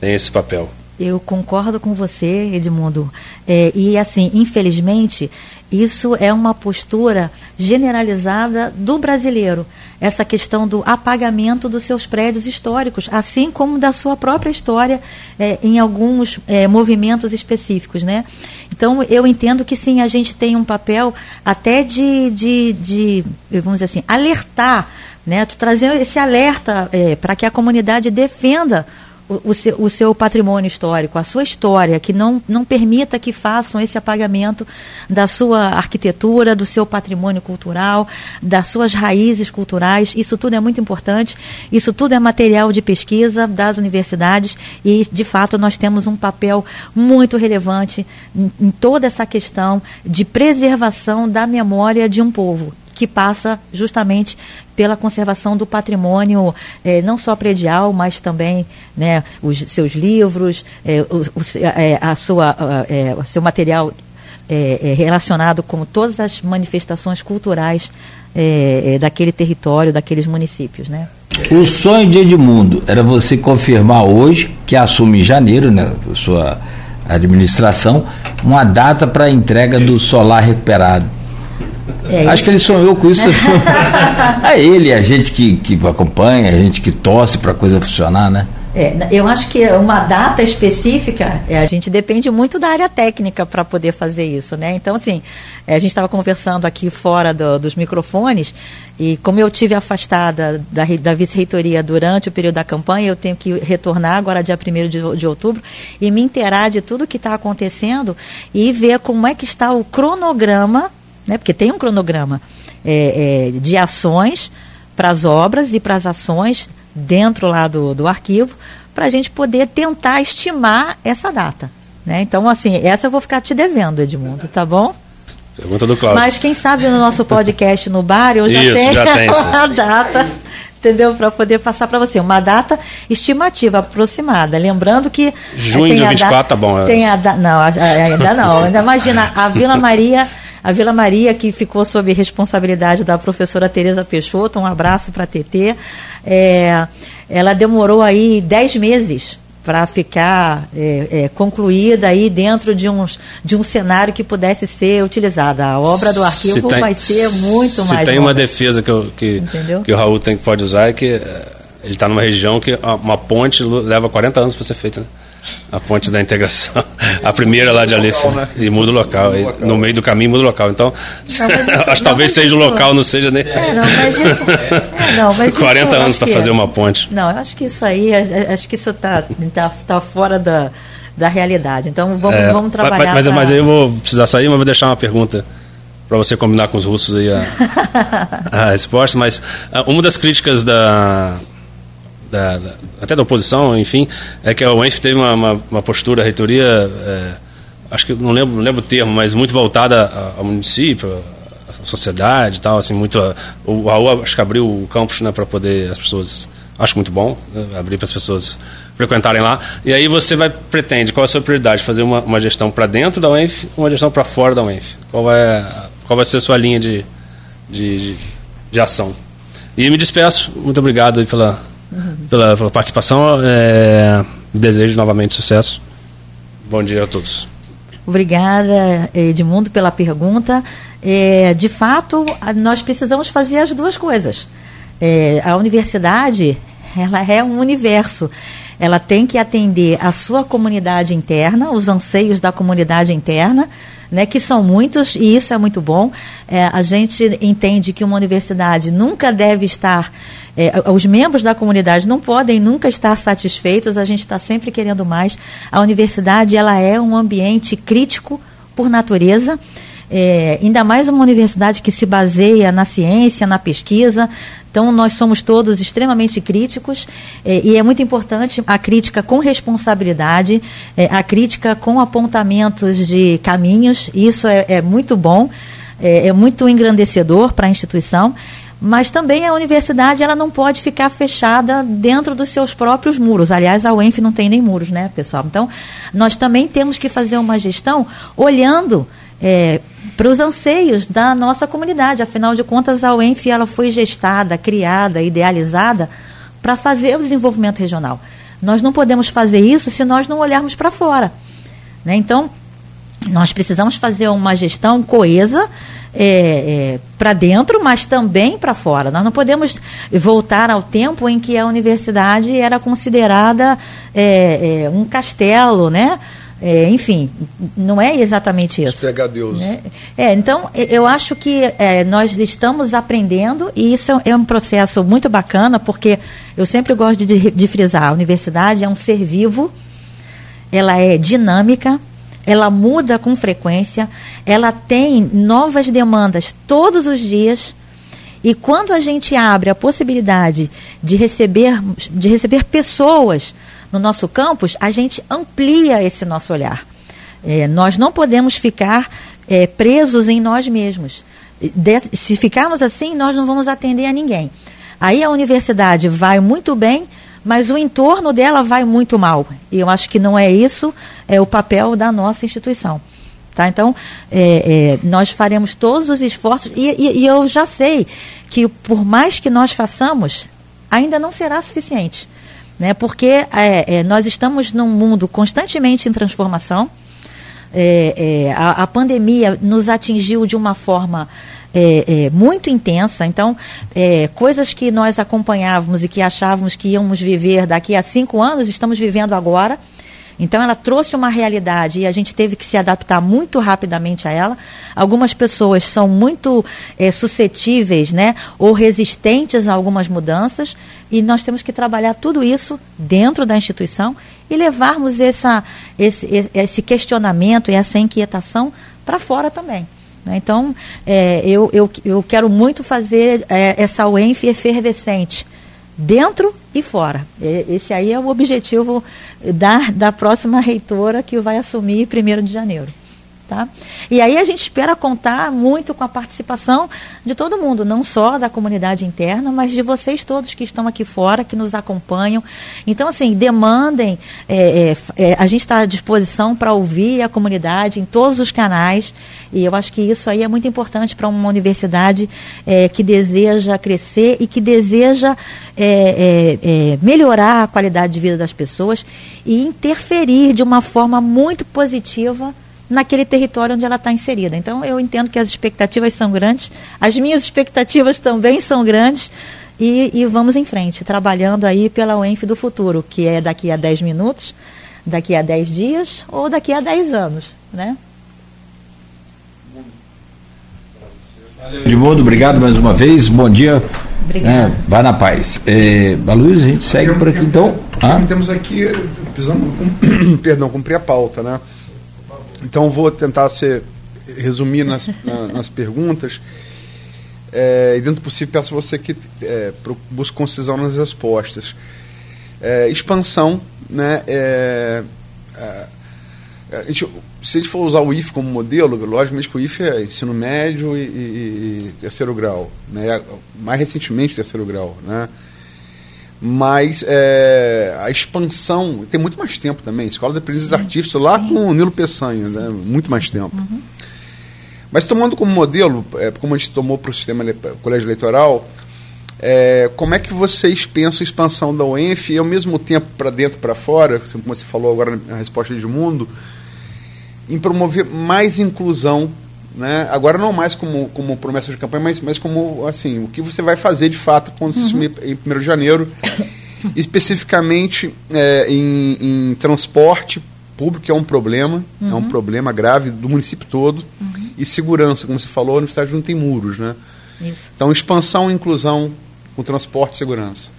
tenha esse papel. Eu concordo com você, Edmundo. É, e assim, infelizmente, isso é uma postura generalizada do brasileiro. Essa questão do apagamento dos seus prédios históricos, assim como da sua própria história é, em alguns é, movimentos específicos, né? Então, eu entendo que sim, a gente tem um papel até de, de, de vamos dizer assim, alertar, né? Trazer esse alerta é, para que a comunidade defenda o, o seu, o seu patrimônio histórico, a sua história, que não, não permita que façam esse apagamento da sua arquitetura, do seu patrimônio cultural, das suas raízes culturais. Isso tudo é muito importante. Isso tudo é material de pesquisa das universidades e, de fato, nós temos um papel muito relevante em, em toda essa questão de preservação da memória de um povo que passa justamente pela conservação do patrimônio, eh, não só predial, mas também né, os seus livros, eh, o, o, eh, a sua, o seu material relacionado com todas as manifestações culturais daquele território, daqueles municípios. Né? O sonho de Edmundo era você confirmar hoje, que assume em janeiro, né, sua administração, uma data para a entrega do solar recuperado. É Acho que ele sonhou com isso. <laughs> é ele, a gente que, que acompanha, a gente que torce para a coisa funcionar, né? É, eu acho que uma data específica, é, a gente depende muito da área técnica para poder fazer isso, né? Então, assim, é, a gente estava conversando aqui fora do- dos microfones e como eu tive afastada da, da vice-reitoria durante o período da campanha, eu tenho que retornar agora dia 1 de, de outubro e me inteirar de tudo que está acontecendo e ver como é que está o cronograma, né? Porque tem um cronograma é, é, de ações para as obras e para as ações dentro lá do, do arquivo, para a gente poder tentar estimar essa data. Né? Então, assim, essa eu vou ficar te devendo, Edmundo, tá bom? Pergunta do Cláudio. Mas quem sabe no nosso podcast no bar eu já Isso, tenho já tem, <laughs> uma data, entendeu? Para poder passar para você. Uma data estimativa, aproximada. Lembrando que. eh, Junho de a 24 da- tá bom, é Tem isso. a da- não, a- a- ainda não. Ainda imagina, a Vila Maria. A Vila Maria, que ficou sob responsabilidade da professora Tereza Peixoto, um abraço para a TT, é, ela demorou aí 10 meses para ficar é, é, concluída aí dentro de, uns, de um cenário que pudesse ser utilizada. A obra do arquivo Se tem- vai ser muito se mais tem uma defesa que, eu- que, Entendeu? que o Raul tem, pode usar é que eh, ele está numa região que uma ponte leva 40 anos para ser feita. Né? A ponte da integração. A primeira lá de local, né? E muda o local. Muda o local. No meio do caminho muda o local. Então, mas <laughs> isso- acho não, que talvez mas seja o local, não seja nem. É, não, mas isso. <laughs> é, não, mas 40 isso anos para que fazer é. uma ponte. Não, eu acho que isso aí, a- acho que isso está tá, tá fora da, da realidade. Então vamos, é, vamos trabalhar. Mas, mas, mas aí eu vou precisar sair, mas vou deixar uma pergunta para você combinar com os russos aí a, <laughs> a resposta. Mas ah, uma das críticas da, da, da, até da oposição, enfim, é que a UENF teve uma, uma, uma postura, a reitoria, é, acho que não lembro, não lembro o termo, mas muito voltada ao município, à sociedade e tal, assim, muito. O Raul acho que abriu o campus né, para poder as pessoas. Acho muito bom né, abrir para as pessoas frequentarem lá. E aí você vai pretende, qual é a sua prioridade? Fazer uma, uma gestão para dentro da UENF uma gestão para fora da UENF? Qual, é, qual vai ser a sua linha de, de, de, de ação? E me despeço. Muito obrigado pela, pela, pela, participação. É, desejo novamente sucesso. Bom dia a todos. Obrigada, Edmundo, pela pergunta. É, de fato, nós precisamos fazer as duas coisas. É, a universidade ela é um universo ela tem que atender a sua comunidade interna, os anseios da comunidade interna, né, que são muitos e isso é muito bom. É, a gente entende que uma universidade nunca deve estar, é, os membros da comunidade não podem nunca estar satisfeitos. A gente está sempre querendo mais. A universidade ela é um ambiente crítico por natureza. É, ainda mais uma universidade que se baseia na ciência, na pesquisa. Então, nós somos todos extremamente críticos é, e é muito importante a crítica com responsabilidade, é, a crítica com apontamentos de caminhos. Isso é, é muito bom, é, é muito engrandecedor para a instituição mas também a universidade ela não pode ficar fechada dentro dos seus próprios muros. Aliás, a UENF não tem nem muros, né, pessoal? Então, nós também temos que fazer uma gestão olhando é, para os anseios da nossa comunidade. Afinal de contas, a UENF ela foi gestada, criada, idealizada para fazer o desenvolvimento regional. Nós não podemos fazer isso se nós não olharmos para fora. Né? Então, nós precisamos fazer uma gestão coesa é, é, para dentro, mas também para fora. Nós não podemos voltar ao tempo em que a universidade era considerada é, é um castelo, né? É, enfim, não é exatamente isso. Pegar Deus. Né? É, então, eu acho que é, nós estamos aprendendo e isso é, é um processo muito bacana, porque eu sempre gosto de, de frisar: a universidade é um ser vivo, ela é dinâmica, ela muda com frequência, ela tem novas demandas todos os dias. E quando a gente abre a possibilidade de receber, de receber pessoas no nosso campus, a gente amplia esse nosso olhar. É, nós não podemos ficar é, presos em nós mesmos. De, se ficarmos assim, nós não vamos atender a ninguém. Aí a universidade vai muito bem, mas o entorno dela vai muito mal. E eu acho que não é isso é o papel da nossa instituição. Tá? Então, é, é, nós faremos todos os esforços, e, e, e eu já sei que por mais que nós façamos, ainda não será suficiente né? porque é, é, nós estamos num mundo constantemente em transformação. É, é a, a, pandemia nos atingiu de uma forma é, é, muito intensa. Então, coisas que nós acompanhávamos e que achávamos que íamos viver daqui a cinco anos, estamos vivendo agora. Então, ela trouxe uma realidade e a gente teve que se adaptar muito rapidamente a ela. Algumas pessoas são muito é, suscetíveis né, ou resistentes a algumas mudanças e nós temos que trabalhar tudo isso dentro da instituição e levarmos essa, esse, esse questionamento e essa inquietação para fora também. Né? Então, é, eu, eu, eu quero muito fazer é, essa UENF efervescente dentro e fora. Esse aí é o objetivo da, da próxima reitora que vai assumir 1 de janeiro. Tá? E aí a gente espera contar muito com a participação de todo mundo, não só da comunidade interna, mas de vocês todos que estão aqui fora, que nos acompanham. Então, assim, demandem, é, é, é, a gente está à disposição para ouvir a comunidade em todos os canais, e eu acho que isso aí é muito importante para uma universidade é, que deseja crescer e que deseja é, é, melhorar a qualidade de vida das pessoas e interferir de uma forma muito positiva naquele território onde ela está inserida. Então, eu entendo que as expectativas são grandes, as minhas expectativas também são grandes, e, e vamos em frente, trabalhando aí pela UENF do futuro, que é daqui a 10 minutos, daqui a 10 dias ou daqui a 10 anos, né? Edmundo, obrigado mais uma vez. Bom dia Obrigada. Né? Vá na paz. É, Luísa, a gente segue por aqui então. Ah? Temos aqui, precisamos, <coughs> perdão, cumprir a pauta, né? Então vou tentar ser, resumir nas, <laughs> na, nas perguntas. É, e dentro do possível peço você que é, busque concisão nas respostas. É, expansão, né? É, é, a gente, se a gente for usar o IF como modelo, logicamente que o IF é ensino médio e, e, e terceiro grau, né? mais recentemente terceiro grau. Né? Mas é, a expansão tem muito mais tempo também. Escola de Aprendizes Artísticos, lá com o Nilo Peçanha, né? muito mais tempo. Uhum. Mas tomando como modelo, é, como a gente tomou para o sistema colégio eleitoral, é, como é que vocês pensam a expansão da UENF e ao mesmo tempo para dentro para fora, como você falou agora na resposta de mundo, em promover mais inclusão, né? agora não mais como, como promessa de campanha, mas, mas como assim, o que você vai fazer de fato quando uhum. se assumir em 1 de janeiro, especificamente é, em, em, transporte público, que é um problema, uhum. é um uhum. problema grave do município todo, uhum. e segurança, como você falou, a universidade não tem muros. Né? Isso. Então, expansão e inclusão com transporte e segurança.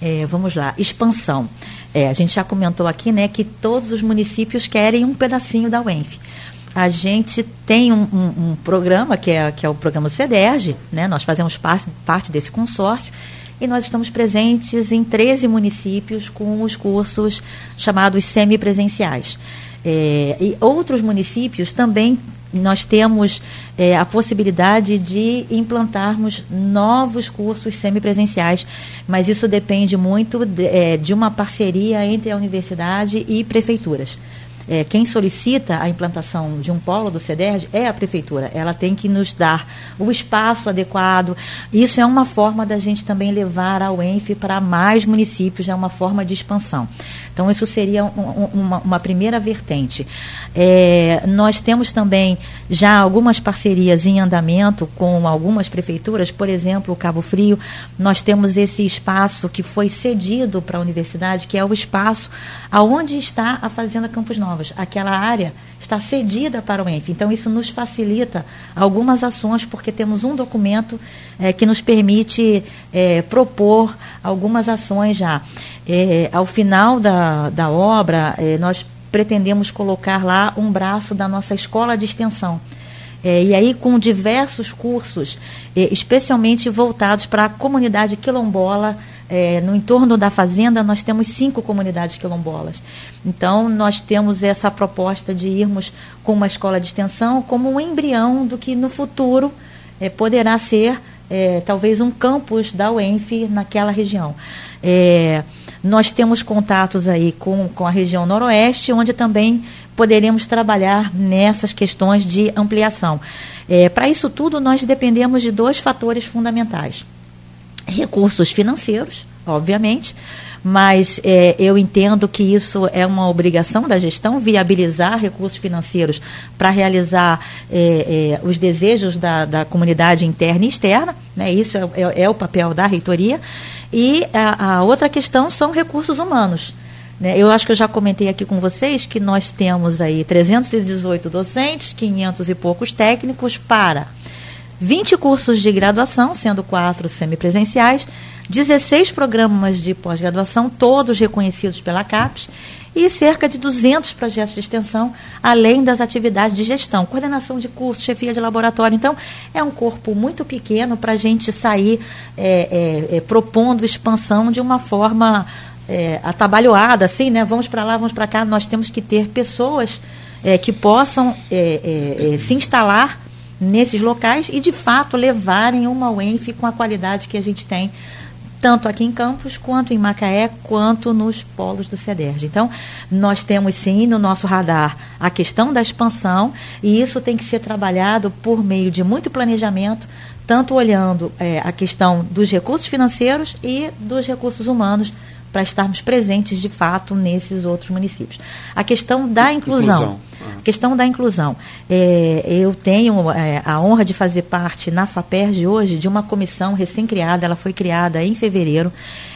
É, vamos lá, expansão. É, a gente já comentou aqui né, que todos os municípios querem um pedacinho da UENF. A gente tem um, um, um programa, que é, que é o programa CEDERJ, né, nós fazemos parte, parte desse consórcio, e nós estamos presentes em 13 municípios com os cursos chamados semipresenciais. É, e outros municípios também nós temos é, a possibilidade de implantarmos novos cursos semipresenciais, mas isso depende muito de, é, de uma parceria entre a universidade e prefeituras é, quem solicita a implantação de um polo do CEDERJ é a prefeitura. Ela tem que nos dar o espaço adequado. Isso é uma forma da gente também levar a UENF para mais municípios, é uma forma de expansão. Então, isso seria um, uma, uma, primeira vertente. É, nós temos também já algumas parcerias em andamento com algumas prefeituras, por exemplo, Cabo Frio. Nós temos esse espaço que foi cedido para a universidade, que é o espaço aonde está a Fazenda Campos Novos. Aquela área está cedida para o ENF. Então, isso nos facilita algumas ações, porque temos um documento é, que nos permite é, propor algumas ações já. É, ao final da, da obra, é, nós pretendemos colocar lá um braço da nossa escola de extensão. É, e aí com diversos cursos, é, especialmente voltados para a comunidade quilombola é, no entorno da fazenda, nós temos cinco comunidades quilombolas. Então, nós temos essa proposta de irmos com uma escola de extensão como um embrião do que no futuro é, poderá ser é, talvez um campus da UENF naquela região. É, nós temos contatos aí com, com a região noroeste, onde também poderemos trabalhar nessas questões de ampliação. É, Para isso tudo, nós dependemos de dois fatores fundamentais recursos financeiros, obviamente, mas é, eu entendo que isso é uma obrigação da gestão, viabilizar recursos financeiros para realizar é, é, os desejos da, da, comunidade interna e externa, né? isso é, é, é o papel da reitoria. E a, a, outra questão são recursos humanos. Né? Eu acho que eu já comentei aqui com vocês que nós temos aí 318 docentes, 500 e poucos técnicos para 20 cursos de graduação, sendo quatro semipresenciais, 16 programas de pós-graduação, todos reconhecidos pela CAPES, e cerca de 200 projetos de extensão, além das atividades de gestão, coordenação de cursos, chefia de laboratório. Então, é um corpo muito pequeno para a gente sair é, é, é, propondo expansão de uma forma é, atabalhoada, assim, né? Vamos para lá, vamos para cá. Nós temos que ter pessoas é, que possam é, se instalar nesses locais e, de fato, levarem uma UENF com a qualidade que a gente tem, tanto aqui em Campos, quanto em Macaé, quanto nos polos do CEDERJ. Então, nós temos sim no nosso radar a questão da expansão e isso tem que ser trabalhado por meio de muito planejamento, tanto olhando é, a questão dos recursos financeiros e dos recursos humanos para estarmos presentes de fato nesses outros municípios. A questão da inclusão. inclusão. A questão da inclusão. É, eu tenho é, a honra de fazer parte na FAPERJ hoje de uma comissão recém-criada, ela foi criada em fevereiro.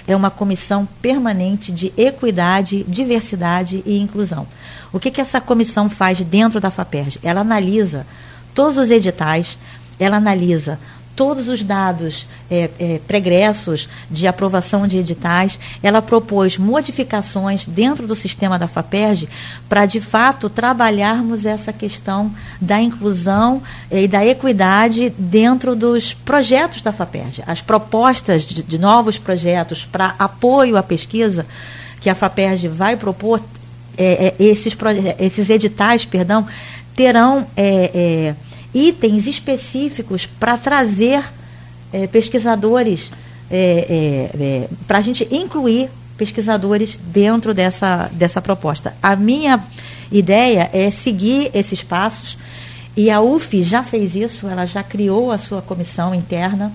É uma comissão permanente de equidade, diversidade e inclusão. O que, que essa comissão faz dentro da FAPERJ? Ela analisa todos os editais, ela analisa todos os dados é, é, pregressos de aprovação de editais. Ela propôs modificações dentro do sistema da FAPERJ para, de fato, trabalharmos essa questão da inclusão é, e da equidade dentro dos projetos da FAPERJ. As propostas de, de novos projetos para apoio à pesquisa que a FAPERJ vai propor, é, é, esses, esses editais, perdão, terão é, itens específicos para trazer é, pesquisadores, é, é, é, para a gente incluir pesquisadores dentro dessa, dessa proposta. A minha ideia é seguir esses passos e a UF já fez isso, ela já criou a sua comissão interna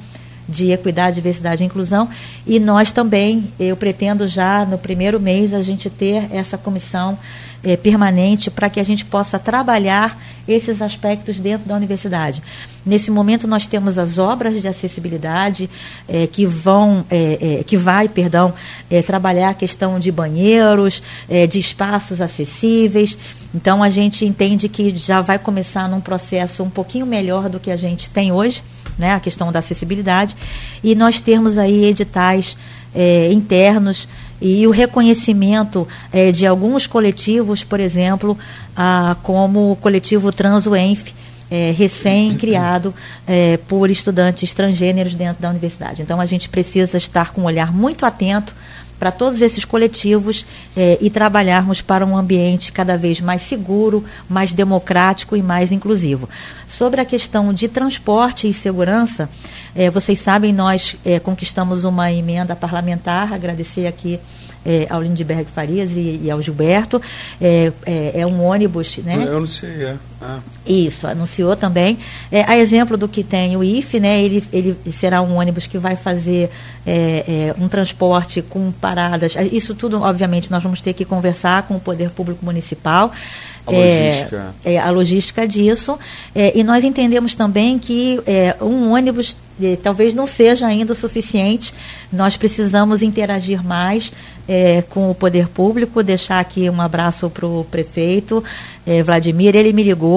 de equidade, diversidade e inclusão e nós também, eu pretendo já no primeiro mês a gente ter essa comissão é, permanente para que a gente possa trabalhar esses aspectos dentro da universidade. Nesse momento nós temos as obras de acessibilidade é, que vão, é, que vai, perdão, trabalhar a questão de banheiros, de espaços acessíveis. Então a gente entende que já vai começar num processo um pouquinho melhor do que a gente tem hoje, né, a questão da acessibilidade, e nós temos aí editais internos e o reconhecimento é, de alguns coletivos, por exemplo, como o coletivo TransUENF, é, recém-criado é, por estudantes transgêneros dentro da universidade. Então, a gente precisa estar com um olhar muito atento para todos esses coletivos eh, e trabalharmos para um ambiente cada vez mais seguro, mais democrático e mais inclusivo. Sobre a questão de transporte e segurança, eh, vocês sabem, nós eh, conquistamos uma emenda parlamentar, agradecer aqui ao Lindbergh Farias e, e ao Gilberto. É, um ônibus, né? Eu anunciei, é. Ah. Isso, anunciou também. É, a exemplo do que tem o IFE, né? Ele, ele será um ônibus que vai fazer é, é, um transporte com paradas. Isso tudo, obviamente, nós vamos ter que conversar com o Poder Público Municipal. A logística. É, é, a logística disso. É, e nós entendemos também que é, um ônibus é, talvez não seja ainda o suficiente. Nós precisamos interagir mais é, com o poder público. Deixar aqui um abraço para o prefeito Vladimir. Ele me ligou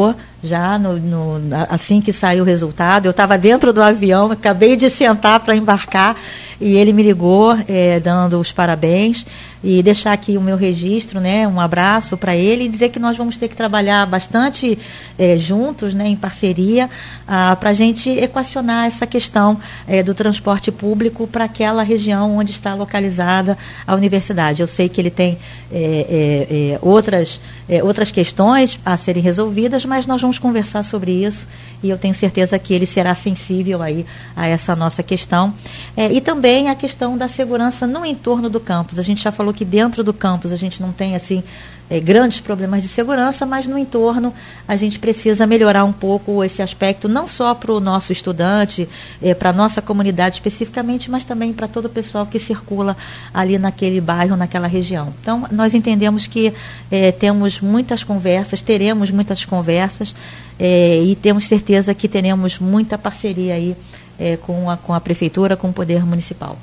já no, no, assim que saiu o resultado. Eu estava dentro do avião, acabei de sentar para embarcar e ele me ligou dando os parabéns e deixar aqui o meu registro, né, um abraço para ele e dizer que nós vamos ter que trabalhar bastante é, juntos, né, em parceria, ah, para a gente equacionar essa questão é, do transporte público para aquela região onde está localizada a universidade. Eu sei que ele tem é, outras, outras questões a serem resolvidas, mas nós vamos conversar sobre isso e eu tenho certeza que ele será sensível aí a essa nossa questão. e também a questão da segurança no entorno do campus. A gente já falou que dentro do campus a gente não tem assim é, grandes problemas de segurança, mas no entorno a gente precisa melhorar um pouco esse aspecto, não só para o nosso estudante, é, para a nossa comunidade especificamente, mas também para todo o pessoal que circula ali naquele bairro, naquela região. Então, nós entendemos que é, temos muitas conversas, teremos muitas conversas é, e temos certeza que teremos muita parceria aí é, com, a, com a prefeitura, com o poder municipal.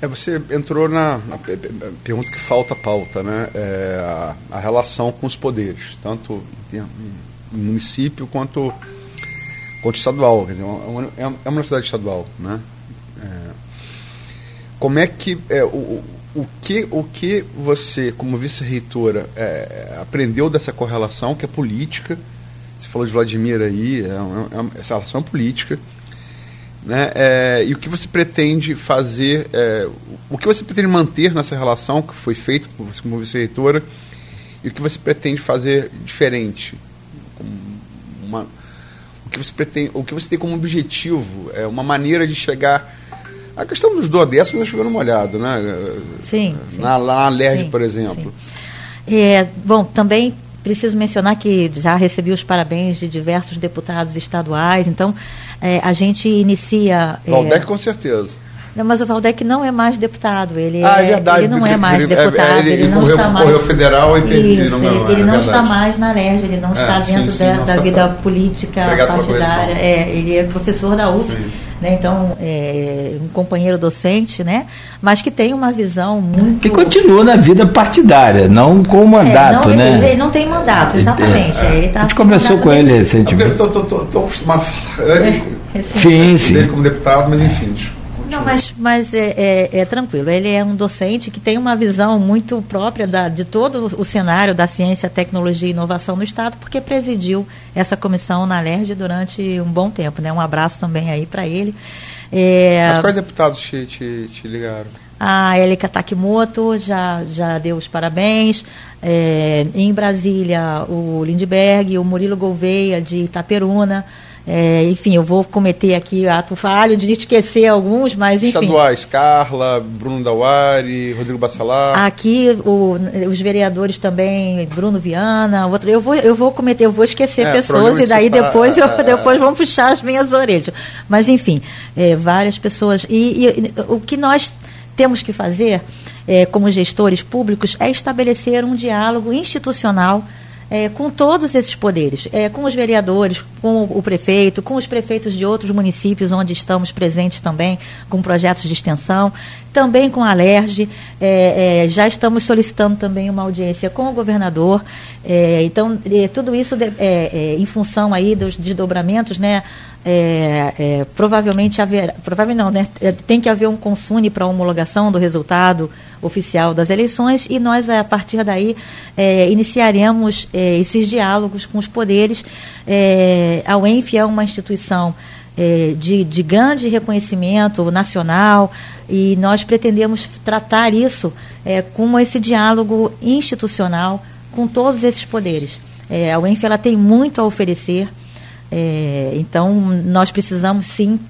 É, você entrou na, na pergunta que falta pauta, né? É, a, a, relação com os poderes, tanto município quanto, quanto estadual. Quer dizer, é uma, é é universidade estadual, né? É, como é que é, o, o que o que você, como vice-reitora, é, aprendeu dessa correlação que é política? Você falou de Vladimir aí, essa relação é política né? É, e o que você pretende fazer, é, o que você pretende manter nessa relação que foi feita com você como vice-reitora e o que você pretende fazer diferente? Uma, o que você pretende, o que você tem como objetivo, é uma maneira de chegar a questão dos duodécimos está chovendo molhado, né? Sim. Na, lá na LERJ, sim, por exemplo. Sim. É, bom, também preciso mencionar que já recebi os parabéns de diversos deputados estaduais, então é, a gente inicia. Valdec, é, com certeza. Não, mas o Valdec não é mais deputado. Ele ah, é, verdade. Ele não é mais ele, deputado. ele, ele não correu, está mais. Federal e Isso, não, ele, ele não está mais na LERJ, ele não está dentro sim, sim, da, da vida política Obrigado partidária. É, ele é professor da UF. Né? Então, é, um companheiro docente, né? Mas que tem uma visão muito. Que continua na vida partidária, não com o mandato, é, não, né? Ele, ele, não tem mandato, exatamente. É, ele tá a gente conversou com ele recentemente. Estou acostumado a falar. Sim, sim. dele como deputado, mas enfim. Mas, mas é, é, é, tranquilo. Ele é um docente que tem uma visão muito própria da, de todo o cenário da ciência, tecnologia e inovação no Estado, porque presidiu essa comissão na LERJ durante um bom tempo. Né? Um abraço também aí para ele. É... Mas quais deputados te, te, te ligaram? A Elika Takimoto já, já deu os parabéns. É, em Brasília, o Lindbergh, o Murilo Gouveia, de Itaperuna. É, enfim, eu vou cometer aqui ato falho de esquecer alguns, mas enfim. Estaduais, Carla, Bruno Dauari, Rodrigo Bacelar. Aqui o, os vereadores também, Bruno Viana, outro, eu vou, eu vou cometer, eu vou esquecer é, pessoas e daí depois, eu, é, depois vão puxar as minhas orelhas. Mas enfim, é, várias pessoas. E, e, o que nós temos que fazer, é, como gestores públicos, é estabelecer um diálogo institucional é, com todos esses poderes, é, com os vereadores, com o prefeito, com os prefeitos de outros municípios onde estamos presentes também, com projetos de extensão, também com a Alerj, é, é já estamos solicitando também uma audiência com o governador, é, então é, tudo isso de, em função aí dos desdobramentos, né, provavelmente haver, provavelmente não, né, tem que haver um consune para homologação do resultado oficial das eleições e nós, a partir daí, é, iniciaremos é, esses diálogos com os poderes. É, a UENF é uma instituição é, de, de grande reconhecimento nacional e nós pretendemos tratar isso é, com esse diálogo institucional com todos esses poderes. É, a UENF ela tem muito a oferecer, então nós precisamos sim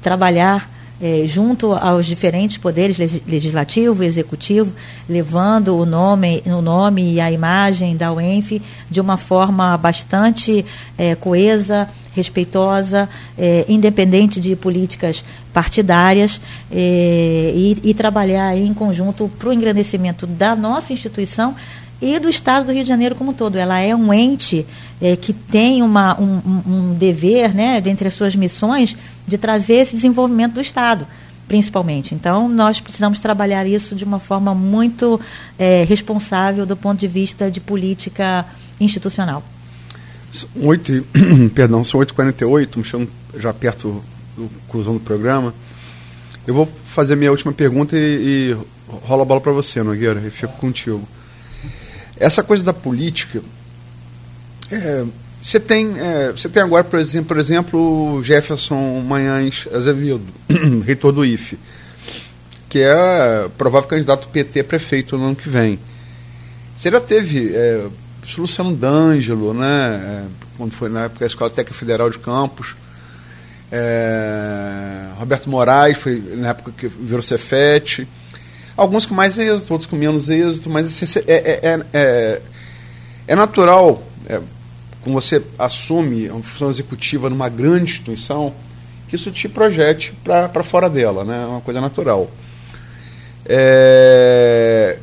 trabalhar é, junto aos diferentes poderes legislativo e executivo, levando o nome, o nome e a imagem da UENF de uma forma bastante é, coesa, respeitosa, é, independente de políticas partidárias é, e, e, trabalhar em conjunto para o engrandecimento da nossa instituição e do Estado do Rio de Janeiro como um todo. Ela é um ente é, que tem uma, um, um, dever, né, dentre as suas missões, de trazer esse desenvolvimento do Estado, principalmente. Então, nós precisamos trabalhar isso de uma forma muito é, responsável do ponto de vista de política institucional. 8, <coughs> perdão, são 8h48, me chamo já perto do conclusão do programa. Eu vou fazer minha última pergunta e, e rola a bola para você, Nogueira, e fico contigo. Essa coisa da política, é, você tem, é, você tem agora, por exemplo, por exemplo, Jefferson Manhães Azevedo, <clears throat> reitor do IFE, que é provável candidato PT a prefeito no ano que vem. Você já teve é, Luciano D'Angelo, né, é, quando foi na época da Escola Técnica Federal de Campos, é, Roberto Moraes, foi na época que virou Cefete, alguns com mais êxito, outros com menos êxito, mas assim, é, é, é, é natural, é, como você assume uma função executiva numa grande instituição, que isso te projete para fora dela, né? é uma coisa natural. É,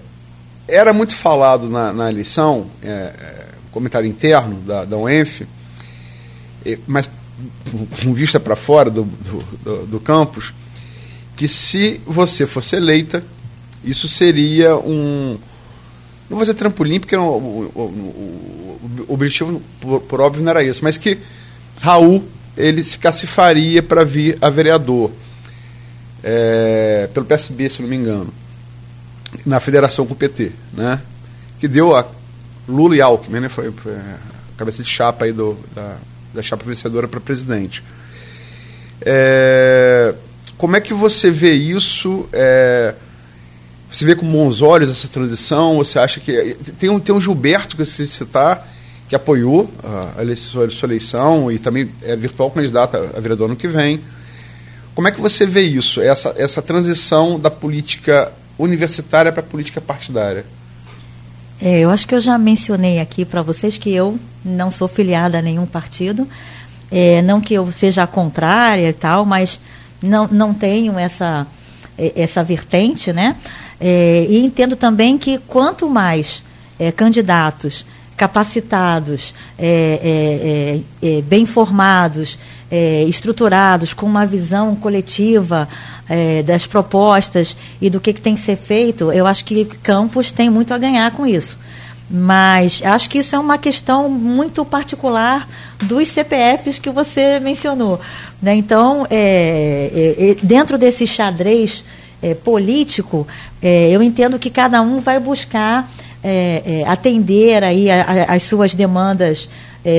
era muito falado na, na eleição, é, é comentário interno da, da UENF, mas com vista para fora do, do, do, do campus, que se você fosse eleita, isso seria um. Não vou dizer trampolim, porque o, o, o, o objetivo, por, por, óbvio, não era esse, mas que Raul ele se cacifaria para vir a vereador, é, pelo PSB, se não me engano, na federação com o PT, né? que deu a Lula e Alckmin, né? foi, foi a cabeça de chapa aí do, da, da chapa vencedora para presidente. É, como é que você vê isso? É, você vê com bons olhos essa transição? Você acha que. Tem um, tem um Gilberto que você citar, que apoiou a, a sua, eleição e também é virtual candidato a vereador ano que vem. Como é que você vê isso, essa, essa transição da política universitária para a política partidária? É, eu acho que eu já mencionei aqui para vocês que eu não sou filiada a nenhum partido. É, não que eu seja contrária e tal, mas não, não tenho essa, essa vertente, né? É, e entendo também que quanto mais é, candidatos capacitados, é, é, é, é bem formados, estruturados, com uma visão coletiva das propostas e do que, que, tem que ser feito, eu acho que Campos tem muito a ganhar com isso. Mas acho que isso é uma questão muito particular dos CPFs que você mencionou. Né? Então, dentro desse xadrez é, político, é, eu entendo que cada um vai buscar é, atender aí a, a, as suas demandas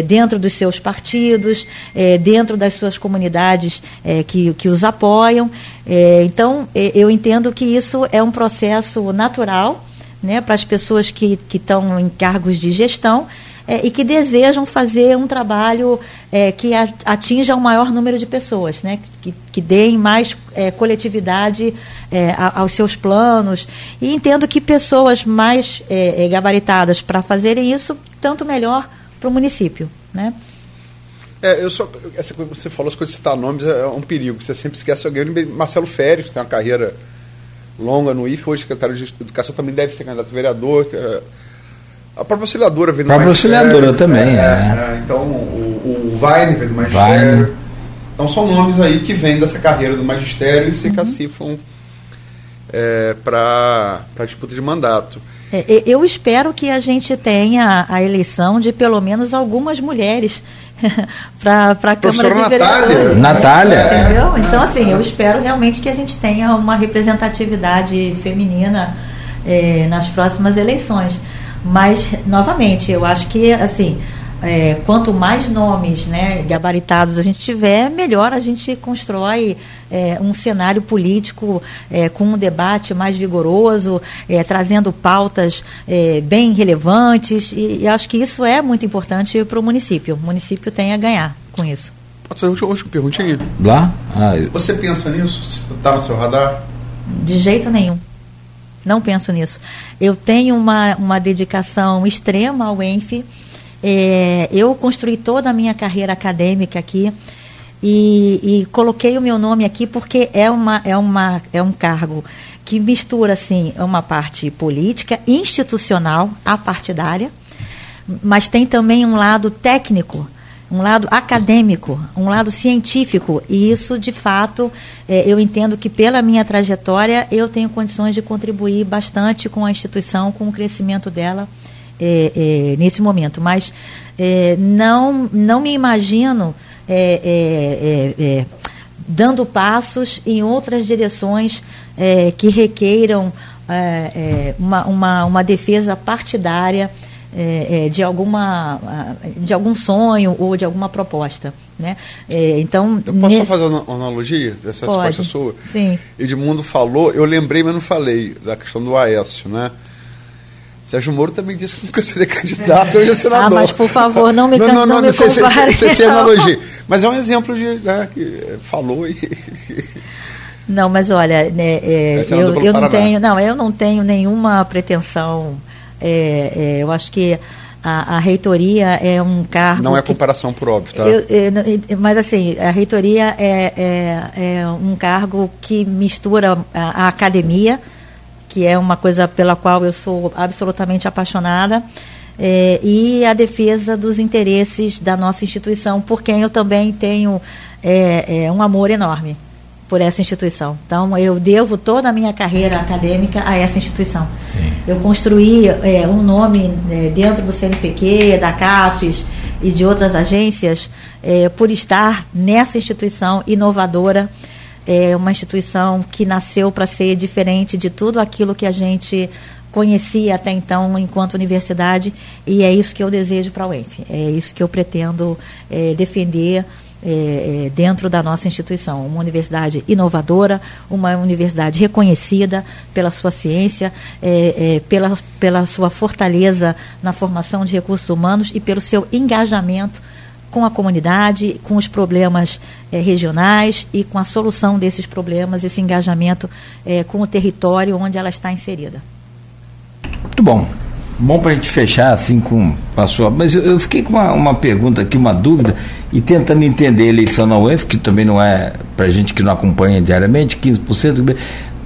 dentro dos seus partidos, dentro das suas comunidades que, que os apoiam. então, eu entendo que isso é um processo natural né, para as pessoas que estão em cargos de gestão é, e que desejam fazer um trabalho é, que atinja o um maior número de pessoas, né, que, que deem mais é, coletividade é, aos seus planos. E entendo que pessoas mais é, é, gabaritadas para fazerem isso, tanto melhor para o município. Né? É, eu só, essa que você falou, as coisas de citar nomes é um perigo, você sempre esquece alguém. Marcelo Férez, que tem uma carreira longa no IFE, hoje secretário de Educação também deve ser candidato a vereador. É, a própria auxiliadora veio do A própria auxiliadora também, é, é. Então, o, o Weiner veio do magistério. Weiner. Então, são nomes aí que vêm dessa carreira do magistério e se uhum. cacifam é, para a disputa de mandato. É, eu espero que a gente tenha a eleição de pelo menos algumas mulheres <laughs> para a Câmara de Vereadores. Natália. Entendeu? Então, assim, eu espero realmente que a gente tenha uma representatividade feminina é, nas próximas eleições. Mas, novamente, eu acho que, assim, é, quanto mais nomes né, gabaritados a gente tiver, melhor a gente constrói é, um cenário político é, com um debate mais vigoroso, é, trazendo pautas é, bem relevantes, e, e, acho que isso é muito importante para o município. O município tem a ganhar com isso. Pode ser uma perguntinha? Lá? Ah, eu... Você pensa nisso? Está no seu radar? De jeito nenhum. Não penso nisso. Eu tenho uma, uma dedicação extrema ao ENF é, eu construí toda a minha carreira acadêmica aqui e, e, coloquei o meu nome aqui porque é, uma, é, uma, é um cargo que mistura assim uma parte política, institucional, apartidária, mas tem também um lado técnico, um lado acadêmico, um lado científico. E isso, de fato, é, eu entendo que pela minha trajetória eu tenho condições de contribuir bastante com a instituição, com o crescimento dela é, é, nesse momento, mas é, não, não me imagino é, é, dando passos em outras direções que requeiram uma, uma, uma defesa partidária é, é, de, alguma, de algum sonho ou de alguma proposta. Né? É, então, eu posso ne... fazer uma analogia dessa Pode. resposta sua? Sim. Edmundo falou, eu lembrei, mas não falei, da questão do Aécio. Né? Sérgio Moro também disse que nunca seria <laughs> candidato, hoje é senador. Ah, mas por favor, não me, não, não, não, não me compare. Sei, analogia. Mas é um exemplo de né, que falou e. <laughs> Não, mas olha, né, é, é eu, eu não tenho, não, eu não tenho nenhuma pretensão. É, é, eu acho que a, a, reitoria é um cargo. Não é comparação por óbvio, tá? Eu, eu, mas assim, a reitoria é, é, é um cargo que mistura a, a academia que é uma coisa pela qual eu sou absolutamente apaixonada, é, e a defesa dos interesses da nossa instituição, por quem eu também tenho é, é, um amor enorme por essa instituição. Então, eu devo toda a minha carreira acadêmica a essa instituição. Sim. Eu construí é, um nome é, dentro do CNPq, da CAPES e de outras agências é, por estar nessa instituição inovadora é uma instituição que nasceu para ser diferente de tudo aquilo que a gente conhecia até então enquanto universidade e é isso que eu desejo para a UENF. É isso que eu pretendo é, defender é, é, dentro da nossa instituição. Uma universidade inovadora, uma universidade reconhecida pela sua ciência, é, é pela, pela sua fortaleza na formação de recursos humanos e pelo seu engajamento com a comunidade, com os problemas é, regionais e com a solução desses problemas, esse engajamento é, com o território onde ela está inserida. Muito bom. Bom para a gente fechar assim com a sua. Mas eu, eu fiquei com uma, uma, pergunta aqui, uma dúvida, e tentando entender a eleição na UEF, que também não é para gente que não acompanha diariamente, 15%.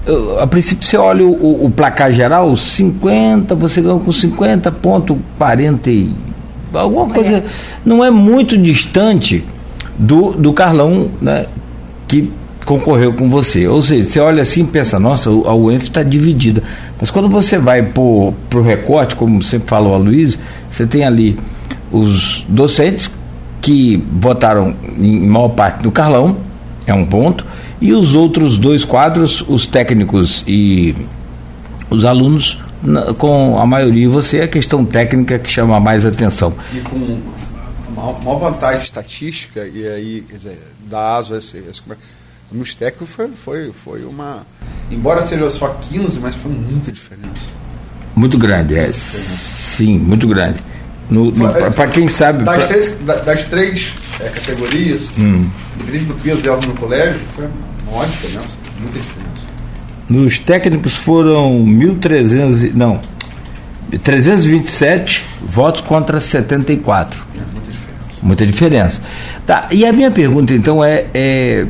Eu, a princípio você olha o, o, o placar geral, 50, você ganhou com 50,40 alguma coisa. É. Não é muito distante do, do Carlão, né? Que concorreu com você. Ou seja, você olha assim e pensa, nossa, a UENF está dividida. Mas quando você vai para o recorte, como sempre falou a Luiz, você tem ali os docentes que votaram em maior parte do Carlão, é um ponto, e os outros dois quadros, os técnicos e os alunos, na, com a maioria, você é a questão técnica que chama mais atenção. E com uma maior vantagem estatística, e aí, quer dizer, da ASO, esse, esse, nos técnicos foi, foi, foi uma. Embora seja só 15, mas foi muita diferença. Muito grande, é. Sim, muito grande. Para quem sabe. Das pra... três, das três é, categorias, hum. independente do peso dela no colégio, foi uma maior diferença, muita diferença. Nos técnicos foram 1.300. Não. 327 votos contra 74. É, muita diferença. Muita diferença. Tá, e a minha pergunta então é, é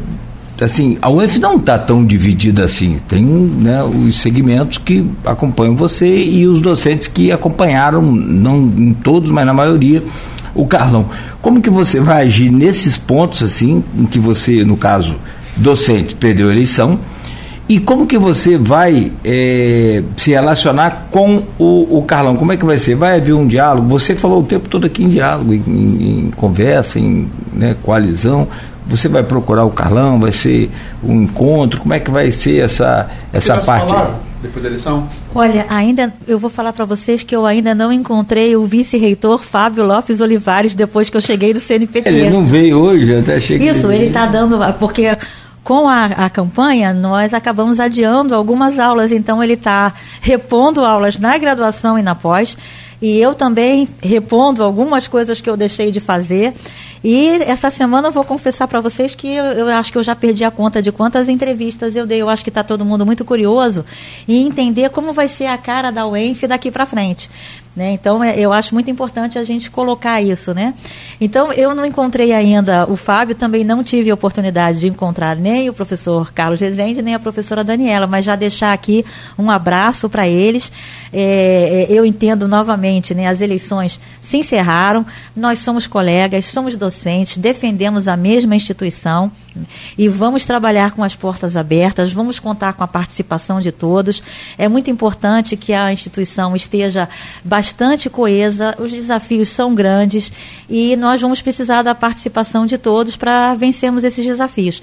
assim, a UF não está tão dividida assim. Tem né, os segmentos que acompanham você e os docentes que acompanharam, não em todos, mas na maioria, o Carlão. Como que você vai agir nesses pontos assim, em que você, no caso, docente, perdeu a eleição? E como que você vai é, se relacionar com o, o, Carlão? Como é que vai ser? Vai haver um diálogo? Você falou o tempo todo aqui em diálogo, em, em, conversa, em né, coalizão. Você vai procurar o Carlão? Vai ser um encontro? Como é que vai ser essa, essa parte? Falaram depois da eleição? Olha, ainda eu vou falar para vocês que eu ainda não encontrei o vice-reitor Fábio Lopes Olivares depois que eu cheguei do CNPq. Ele não veio hoje, até cheguei. Isso, ele está dando porque com a, a, campanha, nós acabamos adiando algumas aulas, então ele está repondo aulas na graduação e na pós, e eu também repondo algumas coisas que eu deixei de fazer. E essa semana eu vou confessar para vocês que eu, eu, acho que eu já perdi a conta de quantas entrevistas eu dei. Eu acho que está todo mundo muito curioso em entender como vai ser a cara da UENF daqui para frente. Né? Então, é, eu acho muito importante a gente colocar isso. Né? Então, eu não encontrei ainda o Fábio, também não tive a oportunidade de encontrar nem o professor Carlos Rezende, nem a professora Daniela, mas já deixar aqui um abraço para eles. É, é, eu entendo novamente, né, as eleições se encerraram, nós somos colegas, somos docentes, defendemos a mesma instituição e vamos trabalhar com as portas abertas, vamos contar com a participação de todos. É muito importante que a instituição esteja bastante coesa, os desafios são grandes e nós vamos precisar da participação de todos para vencermos esses desafios.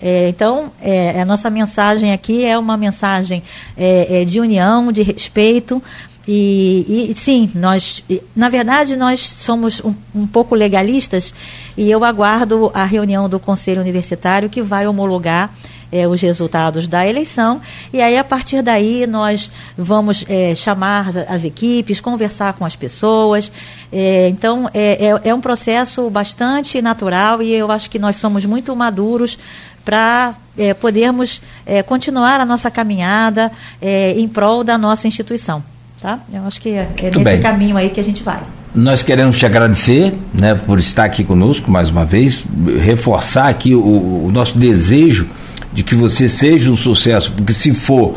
É, então, é, a nossa mensagem aqui é uma mensagem é, é de união, de respeito, e, e, sim, nós, na verdade, nós somos um, um, pouco legalistas e eu aguardo a reunião do Conselho Universitário que vai homologar é, os resultados da eleição e aí a partir daí nós vamos é, chamar as equipes, conversar com as pessoas. É, então é, é, é um processo bastante natural e eu acho que nós somos muito maduros para podermos continuar a nossa caminhada em prol da nossa instituição. Tá? Eu acho que é, é nesse bem. caminho aí que a gente vai. Nós queremos te agradecer né, por estar aqui conosco mais uma vez, reforçar aqui o, o nosso desejo de que você seja um sucesso, porque se for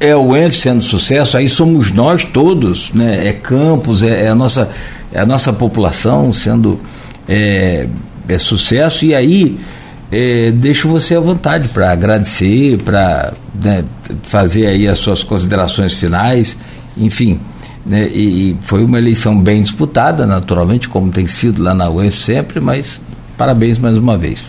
é o ENF sendo sucesso, aí somos nós todos, né? é Campos, é, é a, nossa, é a nossa população sendo é, é sucesso, e aí é, deixo você à vontade para agradecer, para né, fazer aí as suas considerações finais enfim. Né, e, e, foi uma eleição bem disputada, naturalmente, como tem sido lá na UF sempre, mas parabéns mais uma vez.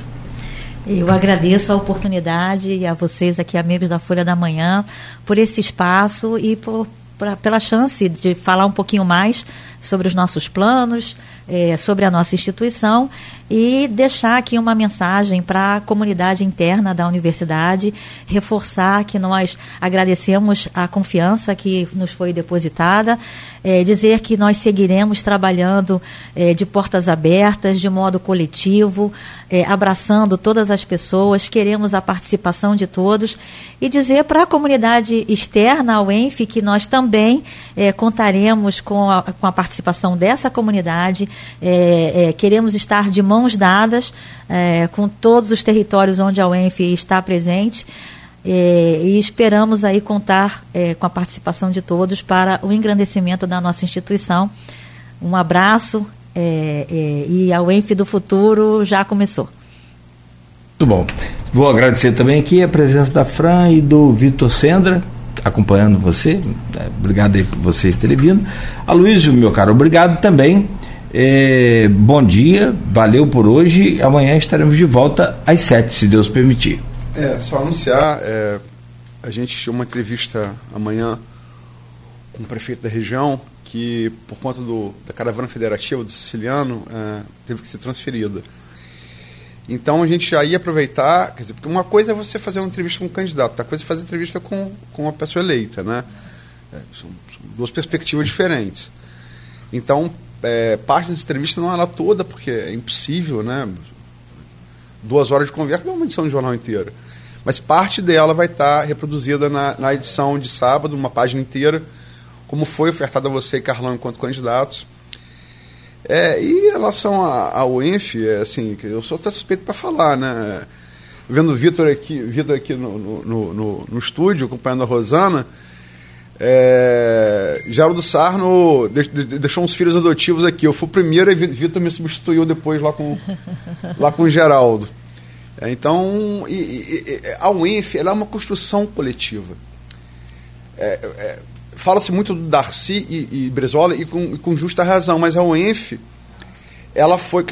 Eu agradeço a oportunidade e a vocês aqui, amigos da Folha da Manhã, por esse espaço e por, por pela chance de falar um pouquinho mais sobre os nossos planos, é, sobre a nossa instituição e deixar aqui uma mensagem para a comunidade interna da universidade, reforçar que nós agradecemos a confiança que nos foi depositada, é, dizer que nós seguiremos trabalhando é, de portas abertas, de modo coletivo, é, abraçando todas as pessoas, queremos a participação de todos e dizer para a comunidade externa ao ENF que nós também é, contaremos com a, com a participação dessa comunidade, é, é, queremos estar de mãos dadas com todos os territórios onde a UENF está presente. É, e esperamos aí contar é, com a participação de todos para o engrandecimento da nossa instituição. Um abraço e a UENF do futuro já começou. Muito bom. Vou agradecer também aqui a presença da Fran e do Vitor Sendra, acompanhando você. É, obrigado aí por vocês terem vindo. A Luísio, meu caro, obrigado também. É, bom dia, valeu por hoje. Amanhã estaremos de volta às sete, se Deus permitir. É, só anunciar, é, a gente tinha uma entrevista amanhã com o prefeito da região, que por conta do, da caravana federativa do siciliano, é, teve que ser transferida. Então a gente já ia aproveitar, quer dizer, porque uma coisa é você fazer uma entrevista com um candidato, outra coisa é fazer entrevista com, com uma pessoa eleita, né? É, são, são, duas perspectivas diferentes. Então, é, parte dessa entrevista não é ela toda, porque é impossível, né? Duas horas de conversa não é uma edição de jornal inteira. Mas parte dela vai estar reproduzida na, na edição de sábado, uma página inteira, como foi ofertada a você e Carlão enquanto candidatos. É, e em relação ao ENF, é, assim, eu sou até suspeito para falar, né? Vendo o Vitor aqui, Vitor aqui no, no, no, no, estúdio, acompanhando a Rosana, é, Geraldo Sarno deixou uns filhos adotivos aqui. Eu fui o primeiro e Vitor me substituiu depois lá com, <laughs> lá com o Geraldo. É, então, e, e, a UENF ela é uma construção coletiva. É, é, Fala-se muito do Darcy e, e Brezola e com, e com, justa razão, mas a UENF, ela foi.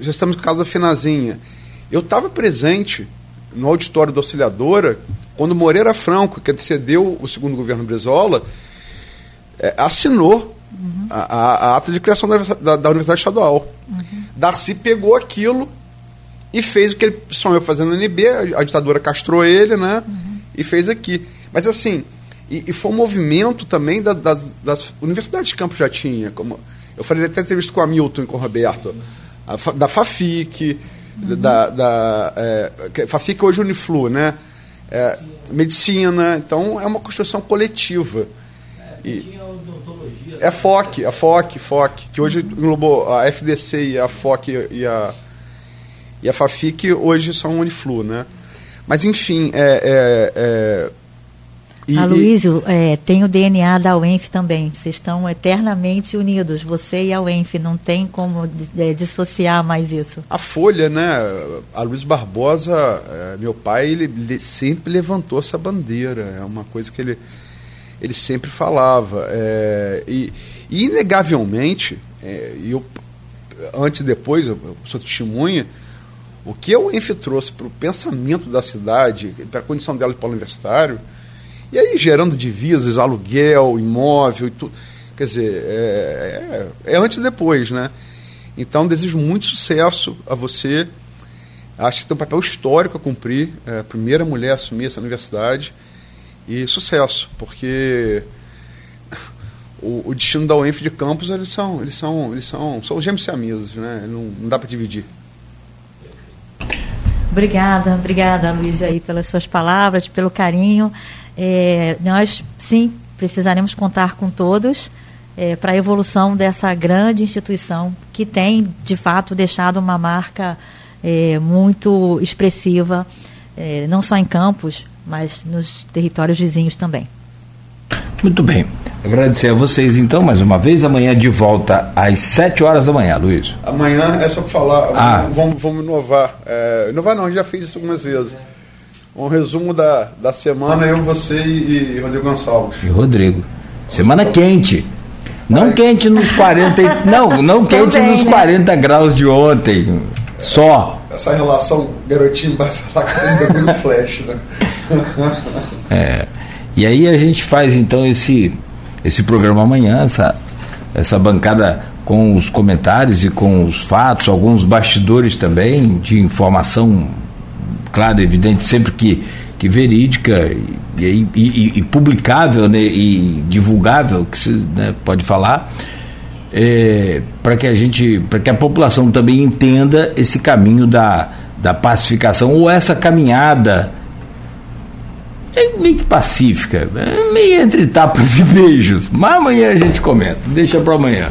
Já estamos no caso da Finazinha. Eu estava presente no auditório da Auxiliadora quando Moreira Franco, que antecedeu o segundo governo Brezola, é, assinou uhum. a, a, a, ata de criação da, da, da Universidade Estadual. Uhum. Darcy pegou aquilo e fez o que ele sonhou fazendo no NB, a, a ditadura castrou ele, né? Uhum. E fez aqui. Mas assim, e, e foi um movimento também da, das, das, universidades de campo já tinha. Como, eu falei até entrevista com o Hamilton e com o Roberto, a, da FAFIC, uhum. da, da é, FAFIC hoje é Uniflu, né? É, medicina, então é uma construção coletiva. E, é FOC, a FOC, FOC, que hoje englobou a FDC e a FOC e a, e a FAFIC hoje são Uniflu, né? Mas enfim, é, é, é e, Aloysio, é, tem o DNA da UENF também. Vocês estão eternamente unidos, você e a UENF. Não tem como é, dissociar mais isso. A Folha, né? A Luiz Barbosa, é, meu pai, ele, ele, sempre levantou essa bandeira. É uma coisa que ele, ele sempre falava. É, e, e, inegavelmente, é, eu, antes e depois, eu, eu sou testemunha, o que a UENF trouxe para o pensamento da cidade, para a condição dela de polo universitário, e aí gerando divisas, aluguel, imóvel e tudo. Quer dizer, é, é, é antes e depois, né? Então, desejo muito sucesso a você. Acho que tem um papel histórico a cumprir. É a primeira mulher a assumir essa universidade. E sucesso, porque o, o destino da UENF de Campos, eles são, eles são, eles são, são gêmeos siameses, né? Não, não dá para dividir. Obrigada, obrigada, Luiz, aí, pelas suas palavras, pelo carinho. É, nós, sim, precisaremos contar com todos é, para a evolução dessa grande instituição que tem, de fato, deixado uma marca é, muito expressiva, é, não só em Campos, mas nos territórios vizinhos também. Muito bem. Agradecer a vocês então mais uma vez. Amanhã de volta às 7 horas da manhã, Luiz. Amanhã é só para falar. Ah. Vamos, vamos inovar. É, inovar não, a gente já fez isso algumas vezes um resumo da, da semana, eu, você e, e Rodrigo Gonçalves. E Rodrigo. Semana quente. Não Vai. quente nos 40. <laughs> não, não quente Também, nos né? 40 graus de ontem. Só. Essa, relação garotinho Barcelona com no <laughs> flash, né? é. E aí a gente faz então esse, esse programa amanhã, essa, essa bancada com os comentários e com os fatos, alguns bastidores também de informação clara, evidente, sempre que, que verídica e, e, e, e publicável né, e divulgável, que se né, pode falar, é, para que a gente, para que a população também entenda esse caminho da, da pacificação ou essa caminhada é meio que pacífica, é meio entre tapas e beijos. Mas amanhã a gente comenta, deixa para amanhã.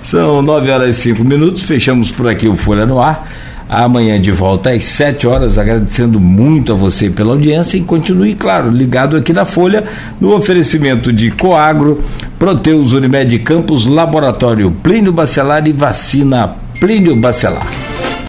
São 9 horas e 5 minutos, fechamos por aqui o Folha no Ar. Amanhã de volta às 7 horas, agradecendo muito a você pela audiência e continue, claro, ligado aqui na Folha, no oferecimento de Coagro, Proteus Unimed Campos, Laboratório Plínio Bacelar e Vacina Plínio Bacelar.